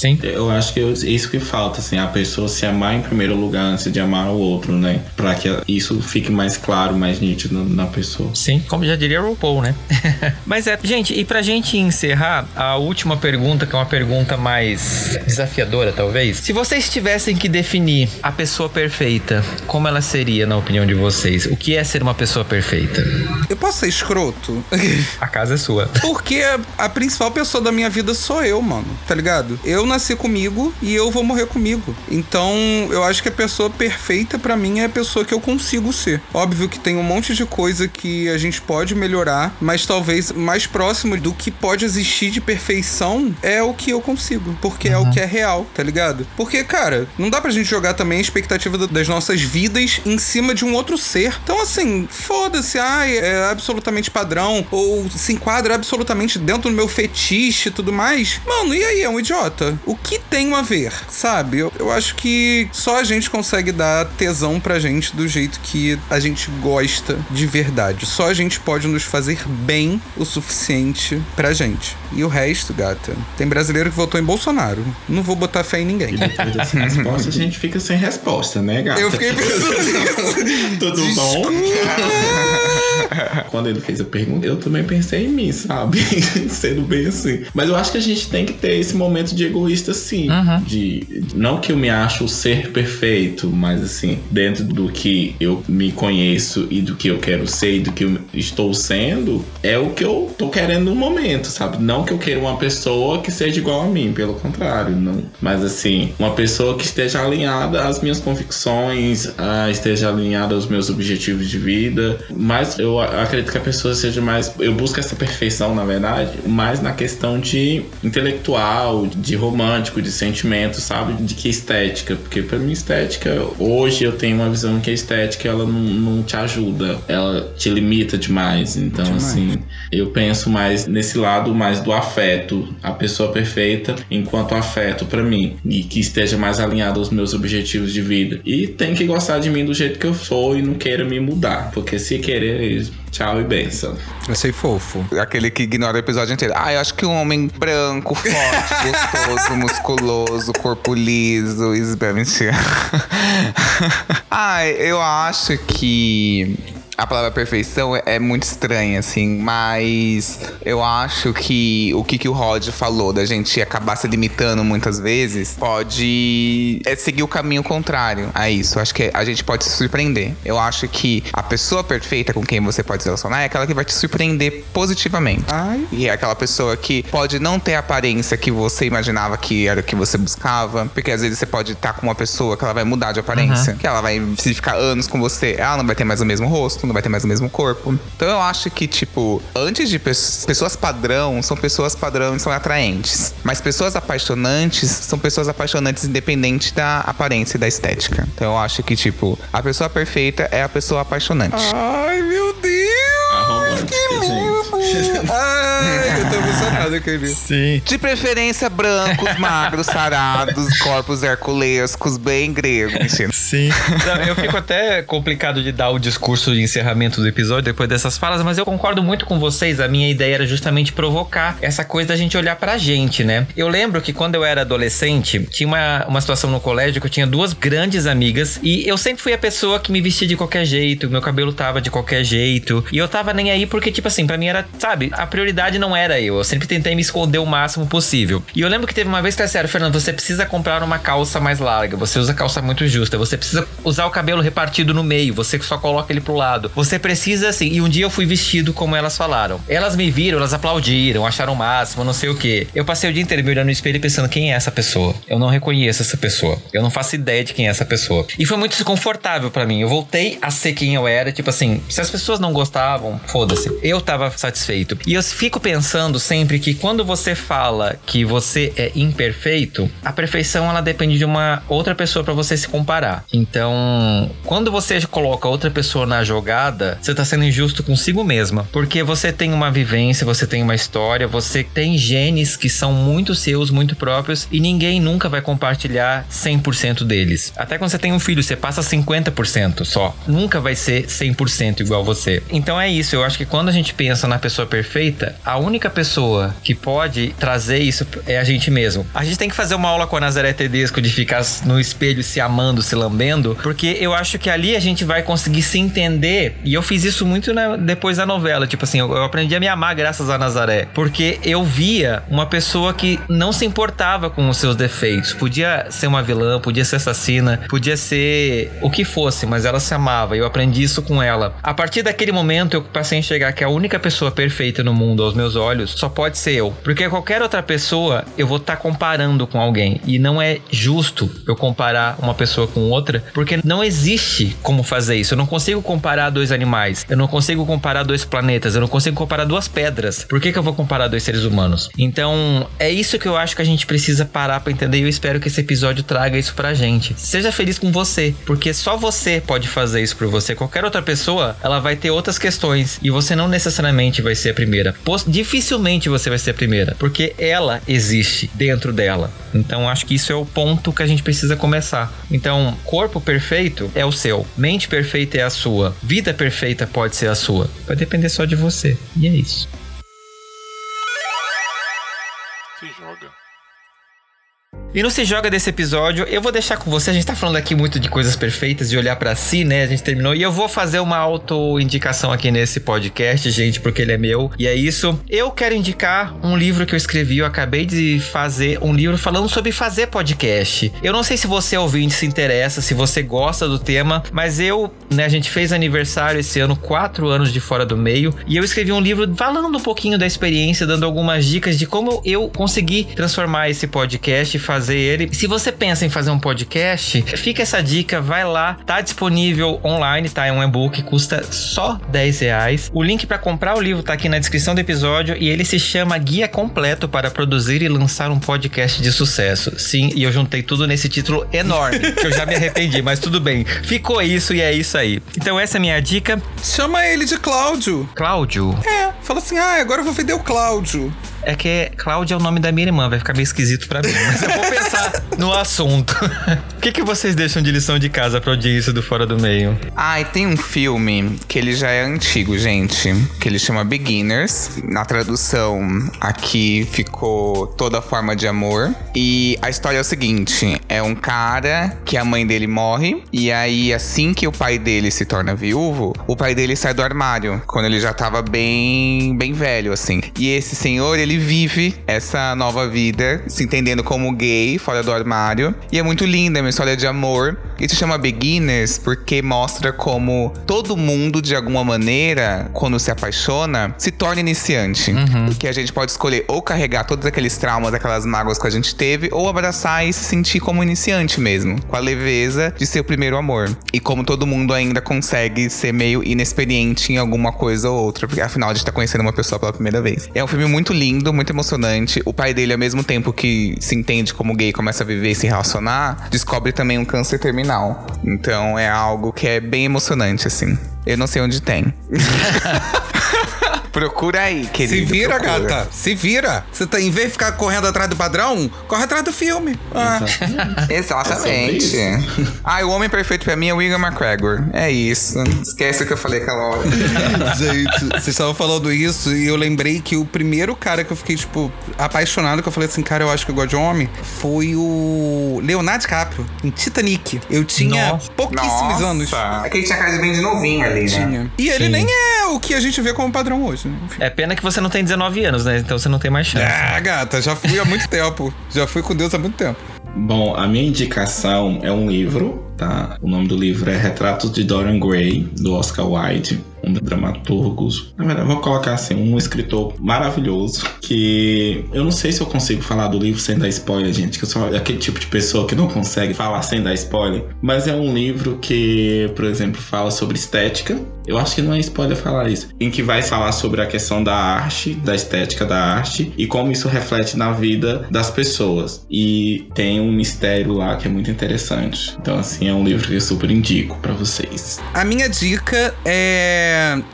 Sim. Eu acho que eu- isso que falta, assim, a pessoa se amar em primeiro lugar antes de amar o outro, né? Pra que isso fique mais claro, mais nítido na pessoa. Sim, como já diria o RuPaul, né? Mas é, gente, e pra gente encerrar, a última pergunta, que é uma pergunta mais desafiadora, talvez. Se vocês tivessem que definir a pessoa perfeita, como ela seria, na opinião de vocês? O que é ser uma pessoa perfeita? Eu posso ser escroto? A casa é sua. Porque a principal pessoa da minha vida sou eu, mano. Tá ligado? Eu nasci comigo e eu vou morrer comigo. Então, eu acho que a pessoa perfeita pra mim é a pessoa que eu consigo ser. Óbvio que tem um monte de coisa que a gente pode melhorar, mas talvez mais próximo do que pode existir de perfeição é o que eu consigo. Porque é o que é real, tá ligado? Porque, cara, não dá pra gente jogar também a expectativa da- das nossas vidas em cima de um outro ser. Então, assim, foda-se, ai, é absolutamente padrão, ou se enquadra absolutamente dentro do meu fetiche e tudo mais. Mano, e aí, é um idiota? O que tem a ver, sabe? Eu, eu acho que só a gente consegue dar tesão pra gente do jeito que a gente gosta de verdade. Só a gente pode nos fazer bem o suficiente pra gente. E o resto, gata, tem brasileiro que votou em Bolsonaro. Não vou botar fé em ninguém. Resposta, a gente fica sem resposta, né, gata? Eu fiquei pensando. Tudo bom? Quando ele fez a pergunta, eu também pensei em mim, sabe? Sendo bem assim. Mas eu acho que a gente tem que ter esse momento de egoísta, sim. Uhum. De. Não que eu me acho ser perfeito, mas assim, dentro do que eu me conheço e do que eu quero ser e do que eu estou sendo é o que eu tô querendo no momento, sabe? Não que eu queira uma pessoa que seja igual a mim, pelo contrário, não. Mas assim, uma pessoa que esteja alinhada às minhas convicções, uh, esteja alinhada aos meus objetivos de vida. Mas eu acredito que a pessoa seja mais. Eu busco essa perfeição, na verdade, mais na questão de intelectual, de romântico, de sentimento, sabe? De que estética. Porque para mim, estética, hoje eu tenho uma visão que a estética ela não, não te ajuda, ela te limita demais. Então, demais. assim, eu penso mais nesse lado mais do afeto, a pessoa perfeita enquanto afeto para mim e que esteja mais alinhado aos meus objetivos de vida. E tem que gostar de mim do jeito que eu sou e não queira me mudar, porque se querer, tchau e benção. Eu sei fofo. Aquele que ignora o episódio inteiro. Ah, eu acho que um homem branco, forte, gostoso, musculoso, corpo liso, isso é mentira. ah, eu acho que a palavra perfeição é, é, muito estranha, assim, mas eu acho que o que, que o Rod falou da gente acabar se limitando muitas vezes pode é seguir o caminho contrário a isso. Acho que a gente pode se surpreender. Eu acho que a pessoa perfeita com quem você pode se relacionar é aquela que vai te surpreender positivamente. Ai. E é aquela pessoa que pode não ter a aparência que você imaginava que era o que você buscava, porque às vezes você pode estar com uma pessoa que ela vai mudar de aparência, uhum. que ela vai se ficar anos com você, ela não vai ter mais o mesmo rosto, não vai ter mais o mesmo corpo. Então eu acho que, tipo, antes de pe pessoas padrão, são pessoas padrão e são atraentes. Mas pessoas apaixonantes são pessoas apaixonantes independente da aparência e da estética. Então eu acho que, tipo, a pessoa perfeita é a pessoa apaixonante. Ai, meu Deus! que lindo! Ai, emocionado, querido. Sim. De preferência, brancos, magros, sarados, corpos herculescos, bem gregos. Sim. Não, eu fico até complicado de dar o discurso de encerramento do episódio depois dessas falas, mas eu concordo muito com vocês. A minha ideia era justamente provocar essa coisa da gente olhar pra gente, né? Eu lembro que quando eu era adolescente, tinha uma, uma situação no colégio que eu tinha duas grandes amigas e eu sempre fui a pessoa que me vestia de qualquer jeito, meu cabelo tava de qualquer jeito e eu tava nem aí porque, tipo assim, pra mim era, sabe, a prioridade não era eu. Eu sempre tentei me esconder o máximo possível. E eu lembro que teve uma vez que é sério, Fernando, você precisa comprar uma calça mais larga, você usa calça muito justa, você precisa usar o cabelo repartido no meio, você só coloca ele pro lado. Você precisa assim. E um dia eu fui vestido como elas falaram. Elas me viram, elas aplaudiram, acharam o máximo, não sei o que. Eu passei o dia inteiro me olhando no espelho pensando quem é essa pessoa. Eu não reconheço essa pessoa. Eu não faço ideia de quem é essa pessoa. E foi muito desconfortável para mim. Eu voltei a ser quem eu era, tipo assim, se as pessoas não gostavam, foda-se. Eu tava satisfeito. E eu fico pensando sempre que quando você fala que você é imperfeito, a perfeição ela depende de uma outra pessoa para você se comparar. Então, quando você coloca outra pessoa na jogada, você tá sendo injusto consigo mesma. Porque você tem uma vivência, você tem uma história, você tem genes que são muito seus, muito próprios, e ninguém nunca vai compartilhar 100% deles. Até quando você tem um filho, você passa 50% só. Nunca vai ser 100% igual você. Então é isso, eu acho que quando a gente pensa na pessoa perfeita, a única pessoa que pode trazer isso é a gente mesmo. A gente tem que fazer uma aula com a Nazaré Tedesco de ficar no espelho se amando, se lambendo, porque eu acho que ali a gente vai conseguir se entender. E eu fiz isso muito na, depois da novela. Tipo assim, eu, eu aprendi a me amar graças a Nazaré. Porque eu via uma pessoa que não se importava com os seus defeitos. Podia ser uma vilã, podia ser assassina, podia ser o que fosse, mas ela se amava. Eu aprendi isso com ela. A partir daquele momento, eu passei a enxergar que a única pessoa perfeita no mundo aos meus olhos só pode ser eu. Porque qualquer outra pessoa, eu vou estar tá comparando com alguém. E não é justo eu comparar uma pessoa com outra, porque não existe como fazer isso. Eu não consigo comparar dois animais. Eu não consigo comparar dois planetas. Eu não consigo comparar duas pedras. Por que, que eu vou comparar dois seres humanos? Então, é isso que eu acho que a gente precisa parar para entender. E eu espero que esse episódio traga isso pra gente. Seja feliz com você, porque só você pode fazer isso por você. Qualquer outra pessoa, ela vai ter outras questões e você não necessariamente vai ser a primeira. Dificilmente você vai ser a primeira, porque ela existe dentro dela. Então, acho que isso é o ponto que a gente precisa começar. Então, corpo perfeito é o seu, mente perfeita é a sua, vida perfeita pode ser a sua. Vai depender só de você. E é isso. Se joga. E não se joga desse episódio, eu vou deixar com você. A gente tá falando aqui muito de coisas perfeitas, de olhar para si, né? A gente terminou. E eu vou fazer uma auto-indicação aqui nesse podcast, gente, porque ele é meu. E é isso. Eu quero indicar um livro que eu escrevi. Eu acabei de fazer um livro falando sobre fazer podcast. Eu não sei se você ouvinte se interessa, se você gosta do tema, mas eu, né, a gente fez aniversário esse ano, quatro anos de Fora do Meio. E eu escrevi um livro falando um pouquinho da experiência, dando algumas dicas de como eu consegui transformar esse podcast e fazer fazer ele. Se você pensa em fazer um podcast, fica essa dica, vai lá, tá disponível online, tá? É um e-book, custa só 10 reais. O link para comprar o livro tá aqui na descrição do episódio e ele se chama Guia Completo para Produzir e Lançar um Podcast de Sucesso. Sim, e eu juntei tudo nesse título enorme, que eu já me arrependi, mas tudo bem. Ficou isso e é isso aí. Então essa é a minha dica. Chama ele de Cláudio. Cláudio? É, fala assim, ah, agora eu vou vender o Cláudio. É que Cláudia é o nome da minha irmã, vai ficar meio esquisito para mim. Mas eu vou pensar no assunto. O que, que vocês deixam de lição de casa pra audiência do Fora do Meio? E tem um filme que ele já é antigo, gente. Que ele chama Beginners. Na tradução, aqui ficou Toda Forma de Amor. E a história é o seguinte: é um cara que a mãe dele morre. E aí, assim que o pai dele se torna viúvo, o pai dele sai do armário. Quando ele já tava bem, bem velho, assim. E esse senhor, ele vive essa nova vida, se entendendo como gay, fora do armário. E é muito linda, é uma história de amor. E se chama Beginners porque mostra como todo mundo, de alguma maneira, quando se apaixona, se torna iniciante. Uhum. Que a gente pode escolher ou carregar todos aqueles traumas, aquelas mágoas que a gente teve, ou abraçar e se sentir como iniciante mesmo, com a leveza de ser o primeiro amor. E como todo mundo ainda consegue ser meio inexperiente em alguma coisa ou outra, porque afinal a gente tá conhecendo uma pessoa pela primeira vez. É um filme muito lindo, muito emocionante. O pai dele, ao mesmo tempo que se entende como gay, começa a viver e se relacionar, descobre também um câncer terminal. Então é algo que é bem emocionante, assim. Eu não sei onde tem. Procura aí, querido. Se vira, procura. gata. Se vira. Você tá, em vez de ficar correndo atrás do padrão, corre atrás do filme. Ah. Exatamente. É ah, o homem perfeito pra mim é o William McGregor. É isso. Esquece o que eu falei aquela hora. Gente, vocês estavam falando isso e eu lembrei que o primeiro cara que eu fiquei, tipo, apaixonado, que eu falei assim, cara, eu acho que eu gosto de homem, foi o Leonardo DiCaprio, em Titanic. Eu tinha Nossa. pouquíssimos Nossa. anos. É que ele tinha cara de bem de novinho ali, né? Tinha. E ele Sim. nem é o que a gente vê como padrão hoje. Né? Enfim. É pena que você não tem 19 anos, né? Então você não tem mais chance. Ah, gata, já fui há muito tempo. Já fui com Deus há muito tempo. Bom, a minha indicação é um livro, tá? O nome do livro é Retratos de Dorian Gray, do Oscar Wilde, um dos dramaturgos. Na verdade, vou colocar assim, um escritor maravilhoso, que eu não sei se eu consigo falar do livro sem dar spoiler, gente, que eu sou aquele tipo de pessoa que não consegue falar sem dar spoiler, mas é um livro que, por exemplo, fala sobre estética. Eu acho que não é spoiler falar isso. Em que vai falar sobre a questão da arte, da estética da arte e como isso reflete na vida das pessoas. E tem um mistério lá que é muito interessante. Então, assim, é um livro que eu super indico pra vocês. A minha dica é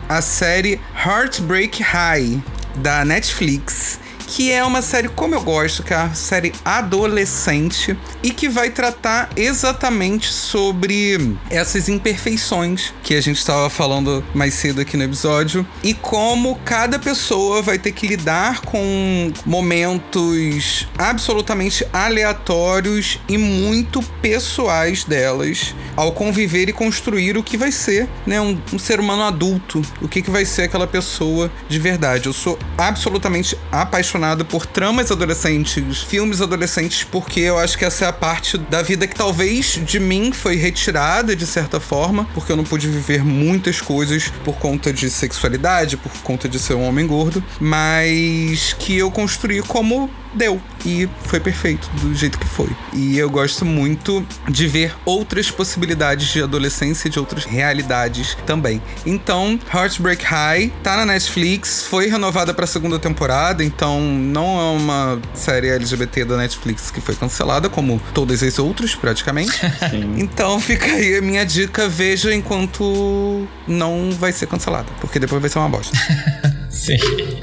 a série Heartbreak High, da Netflix. Que é uma série como eu gosto, que é uma série adolescente e que vai tratar exatamente sobre essas imperfeições que a gente estava falando mais cedo aqui no episódio e como cada pessoa vai ter que lidar com momentos absolutamente aleatórios e muito pessoais delas ao conviver e construir o que vai ser, né, um, um ser humano adulto, o que, que vai ser aquela pessoa de verdade. Eu sou absolutamente apaixonado por tramas adolescentes, filmes adolescentes, porque eu acho que essa é a parte da vida que talvez de mim foi retirada de certa forma, porque eu não pude viver muitas coisas por conta de sexualidade, por conta de ser um homem gordo, mas que eu construí como deu. E foi perfeito do jeito que foi. E eu gosto muito de ver outras possibilidades de adolescência, de outras realidades também. Então, Heartbreak High tá na Netflix, foi renovada pra segunda temporada, então não é uma série LGBT da Netflix que foi cancelada, como todas as outras, praticamente. Sim. Então fica aí a minha dica, veja enquanto não vai ser cancelada, porque depois vai ser uma bosta. Sim.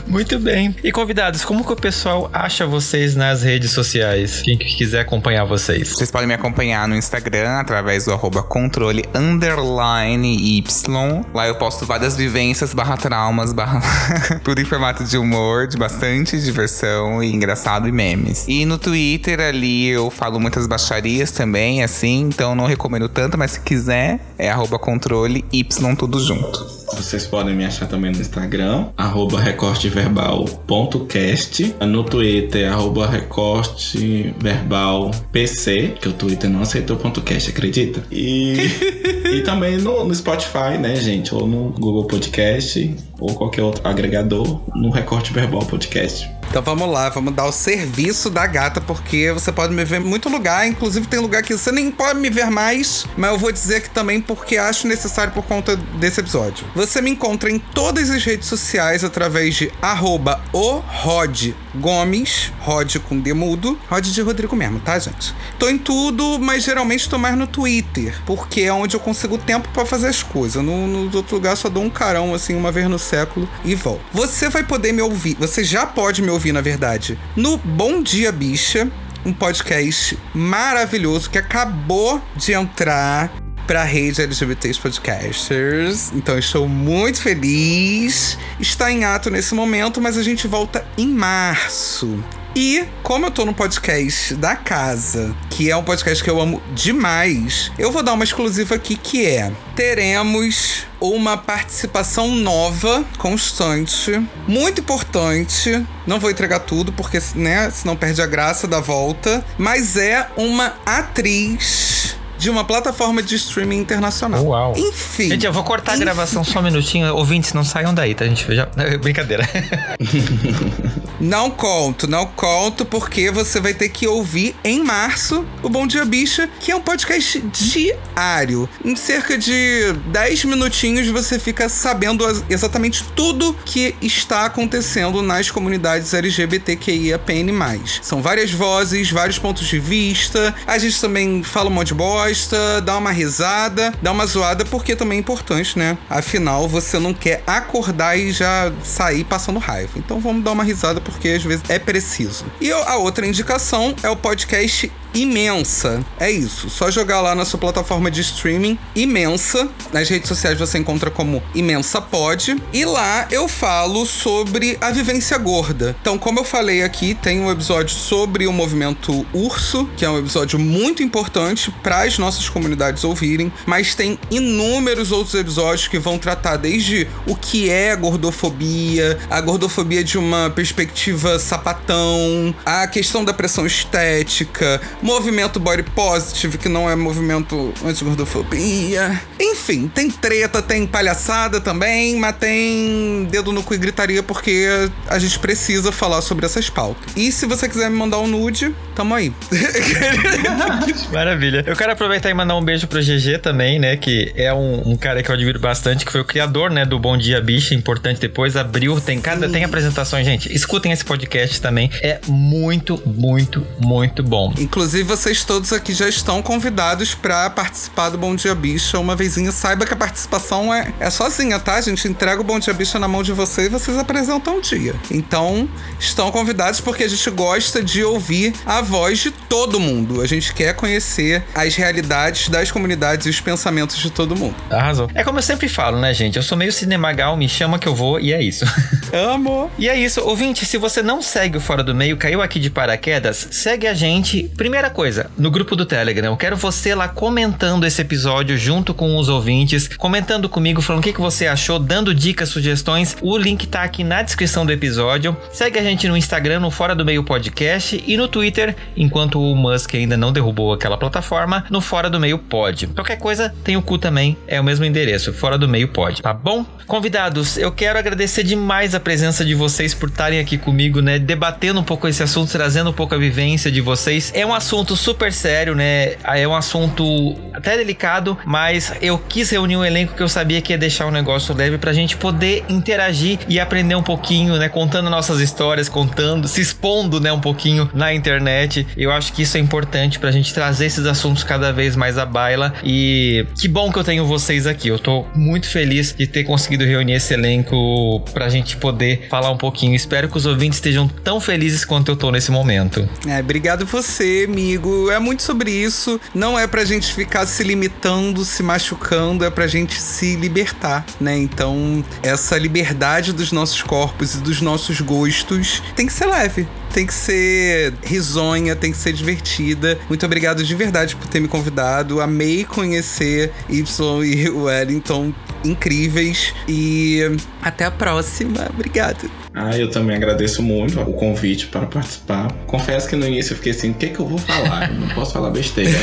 Muito bem. E convidados, como que o pessoal acha vocês nas redes sociais? Quem quiser acompanhar vocês. Vocês podem me acompanhar no Instagram através do arroba controle underline Y. Lá eu posto várias vivências barra traumas, barra tudo em formato de humor, de bastante diversão e engraçado e memes. E no Twitter ali eu falo muitas baixarias também, assim, então não recomendo tanto, mas se quiser é arroba controle Y tudo junto. Vocês podem me achar também no Instagram, arroba recorteverbal.cast, no Twitter, arroba recorteverbalpc, que o Twitter não aceitou ponto .cast, acredita? E, e também no, no Spotify, né, gente? Ou no Google Podcast, ou qualquer outro agregador, no Recorte Verbal Podcast. Então vamos lá, vamos dar o serviço da gata, porque você pode me ver em muito lugar, inclusive tem lugar que você nem pode me ver mais, mas eu vou dizer que também porque acho necessário por conta desse episódio. Você me encontra em todas as redes sociais através de arroba o Rod Gomes, Rod com demudo, Rod de Rodrigo mesmo, tá, gente? Tô em tudo, mas geralmente tô mais no Twitter, porque é onde eu consigo tempo para fazer as coisas. No, no outro lugar só dou um carão, assim, uma vez no século e volto. Você vai poder me ouvir, você já pode me ouvir, na verdade, no Bom Dia Bicha, um podcast maravilhoso que acabou de entrar para a rede LGBTs Podcasters. Então estou muito feliz. Está em ato nesse momento, mas a gente volta em março. E como eu tô no podcast da casa, que é um podcast que eu amo demais, eu vou dar uma exclusiva aqui que é: teremos uma participação nova, constante, muito importante. Não vou entregar tudo porque, né, senão perde a graça da volta, mas é uma atriz de uma plataforma de streaming internacional. Uau. Enfim. Gente, eu vou cortar Enfim. a gravação só um minutinho. Ouvintes, não saiam daí, tá, gente? Já... Brincadeira. Não conto, não conto, porque você vai ter que ouvir em março o Bom Dia Bicha, que é um podcast diário. Em cerca de 10 minutinhos você fica sabendo exatamente tudo que está acontecendo nas comunidades LGBTQIAPN+. São várias vozes, vários pontos de vista. A gente também fala um monte de bosta, dá uma risada, dá uma zoada, porque também é importante, né? Afinal, você não quer acordar e já sair passando raiva. Então vamos dar uma risada, porque às vezes é preciso. E a outra indicação é o podcast Imensa. É isso. Só jogar lá na sua plataforma de streaming Imensa. Nas redes sociais você encontra como Imensa Pod. E lá eu falo sobre a vivência gorda. Então, como eu falei aqui, tem um episódio sobre o movimento urso, que é um episódio muito importante para as nossas comunidades ouvirem. Mas tem inúmeros outros episódios que vão tratar desde o que é a gordofobia, a gordofobia de uma perspectiva sapatão, a questão da pressão estética, movimento body positive, que não é movimento anti-gordofobia. Enfim, tem treta, tem palhaçada também, mas tem dedo no cu e gritaria porque a gente precisa falar sobre essas pautas. E se você quiser me mandar um nude, tamo aí. Maravilha. Eu quero aproveitar e mandar um beijo pro GG também, né? Que é um, um cara que eu admiro bastante, que foi o criador, né, do Bom Dia Bicha, importante depois, abriu, tem cada, tem apresentações, gente. Escutem esse podcast também. É muito, muito, muito bom. Inclusive, vocês todos aqui já estão convidados pra participar do Bom Dia Bicha uma vezinha. Saiba que a participação é, é sozinha, tá? A gente entrega o Bom Dia Bicha na mão de vocês e vocês apresentam o dia. Então, estão convidados porque a gente gosta de ouvir a voz de todo mundo. A gente quer conhecer as realidades das comunidades e os pensamentos de todo mundo. Arrasou. É como eu sempre falo, né, gente? Eu sou meio cinemagal, me chama que eu vou e é isso. Amo! E é isso, ouvinte, se você não segue o Fora do Meio, caiu aqui de paraquedas, segue a gente. Primeira coisa, no grupo do Telegram, eu quero você lá comentando esse episódio junto com os ouvintes, comentando comigo, falando o que, que você achou, dando dicas, sugestões. O link tá aqui na descrição do episódio. Segue a gente no Instagram, no Fora do Meio Podcast e no Twitter, enquanto o Musk ainda não derrubou aquela plataforma, no Fora do Meio Pod. Qualquer coisa, tem o cu também, é o mesmo endereço, Fora do Meio Pod, tá bom? Convidados, eu quero agradecer demais a presença de vocês por estarem aqui comigo, né? Debatendo um pouco esse assunto, trazendo um pouco a vivência de vocês. É um assunto super sério, né? É um assunto até delicado, mas eu quis reunir um elenco que eu sabia que ia deixar o negócio leve pra gente poder interagir e aprender um pouquinho, né? Contando nossas histórias, contando, se expondo, né? Um pouquinho na internet. Eu acho que isso é importante pra gente trazer esses assuntos cada vez mais à baila. E que bom que eu tenho vocês aqui. Eu tô muito feliz de ter conseguido reunir esse elenco pra gente poder falar um pouquinho. Espero que os ouvintes estejam tão felizes quanto eu tô nesse momento. É, obrigado você, amigo. É muito sobre isso. Não é pra gente ficar se limitando, se machucando, é pra gente se libertar, né? Então, essa liberdade dos nossos corpos e dos nossos gostos tem que ser leve tem que ser risonha, tem que ser divertida. Muito obrigado de verdade por ter me convidado. Amei conhecer Y e Wellington, incríveis. E até a próxima. Obrigado. Ah, eu também agradeço muito o convite para participar. Confesso que no início eu fiquei assim, o que, é que eu vou falar? Eu não posso falar besteira.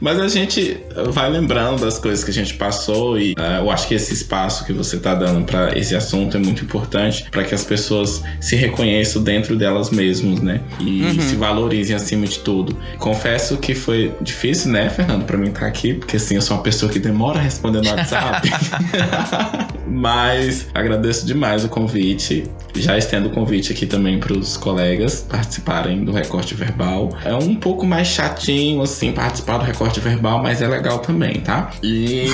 Mas a gente vai lembrando das coisas que a gente passou e uh, eu acho que esse espaço que você está dando para esse assunto é muito importante para que as pessoas se reconheçam dentro delas mesmas, né? E uhum. se valorizem acima de tudo. Confesso que foi difícil, né, Fernando, para mim estar aqui, porque assim, eu sou uma pessoa que demora a responder no WhatsApp. Mas agradeço demais o convite. Já estendo o convite aqui também para os colegas participarem do recorte verbal. É um pouco mais chatinho, assim, participar do recorte verbal, mas é legal também, tá? E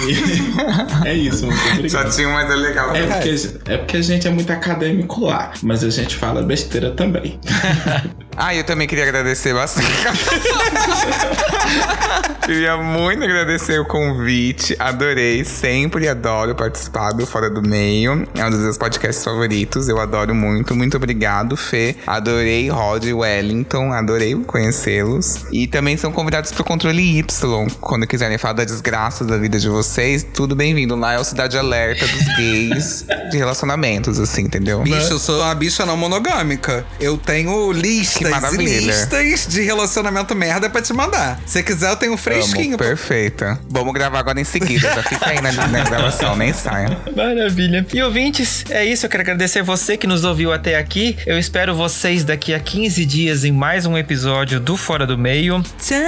é isso, muito obrigado. Chatinho, mas é legal é porque, é porque a gente é muito acadêmico lá, mas a gente fala besteira também. ah, eu também queria agradecer bastante. queria muito agradecer o convite. Adorei, sempre adoro participar do Fora do Meio. É um dos meus podcasts favoritos. Eu adoro muito. Muito obrigado, Fê. Adorei Rod e Wellington. Adorei conhecê-los. E também são convidados pro Controle Y. Quando quiserem falar da desgraça da vida de vocês, tudo bem-vindo. Lá é o Cidade Alerta dos gays de relacionamentos, assim, entendeu? Bicho, eu sou uma bicha não monogâmica. Eu tenho listas e listas de relacionamento merda pra te mandar. Se quiser, eu tenho um fresquinho. Amo, perfeita. Vamos gravar agora em seguida. Já fica aí na, na gravação, nem saia. Maravilha. E ouvintes, é isso. Eu quero agradecer você que nos ouviu até aqui. Eu espero vocês daqui a 15 dias em mais um episódio do Fora do Meio. Tchau.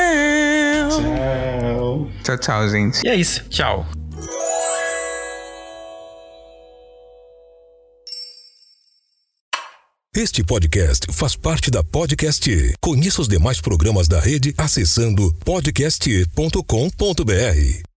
Tchau. Tchau, tchau, gente. E é isso. Tchau. Este podcast faz parte da Podcast. Conheça os demais programas da rede acessando podcast.com.br.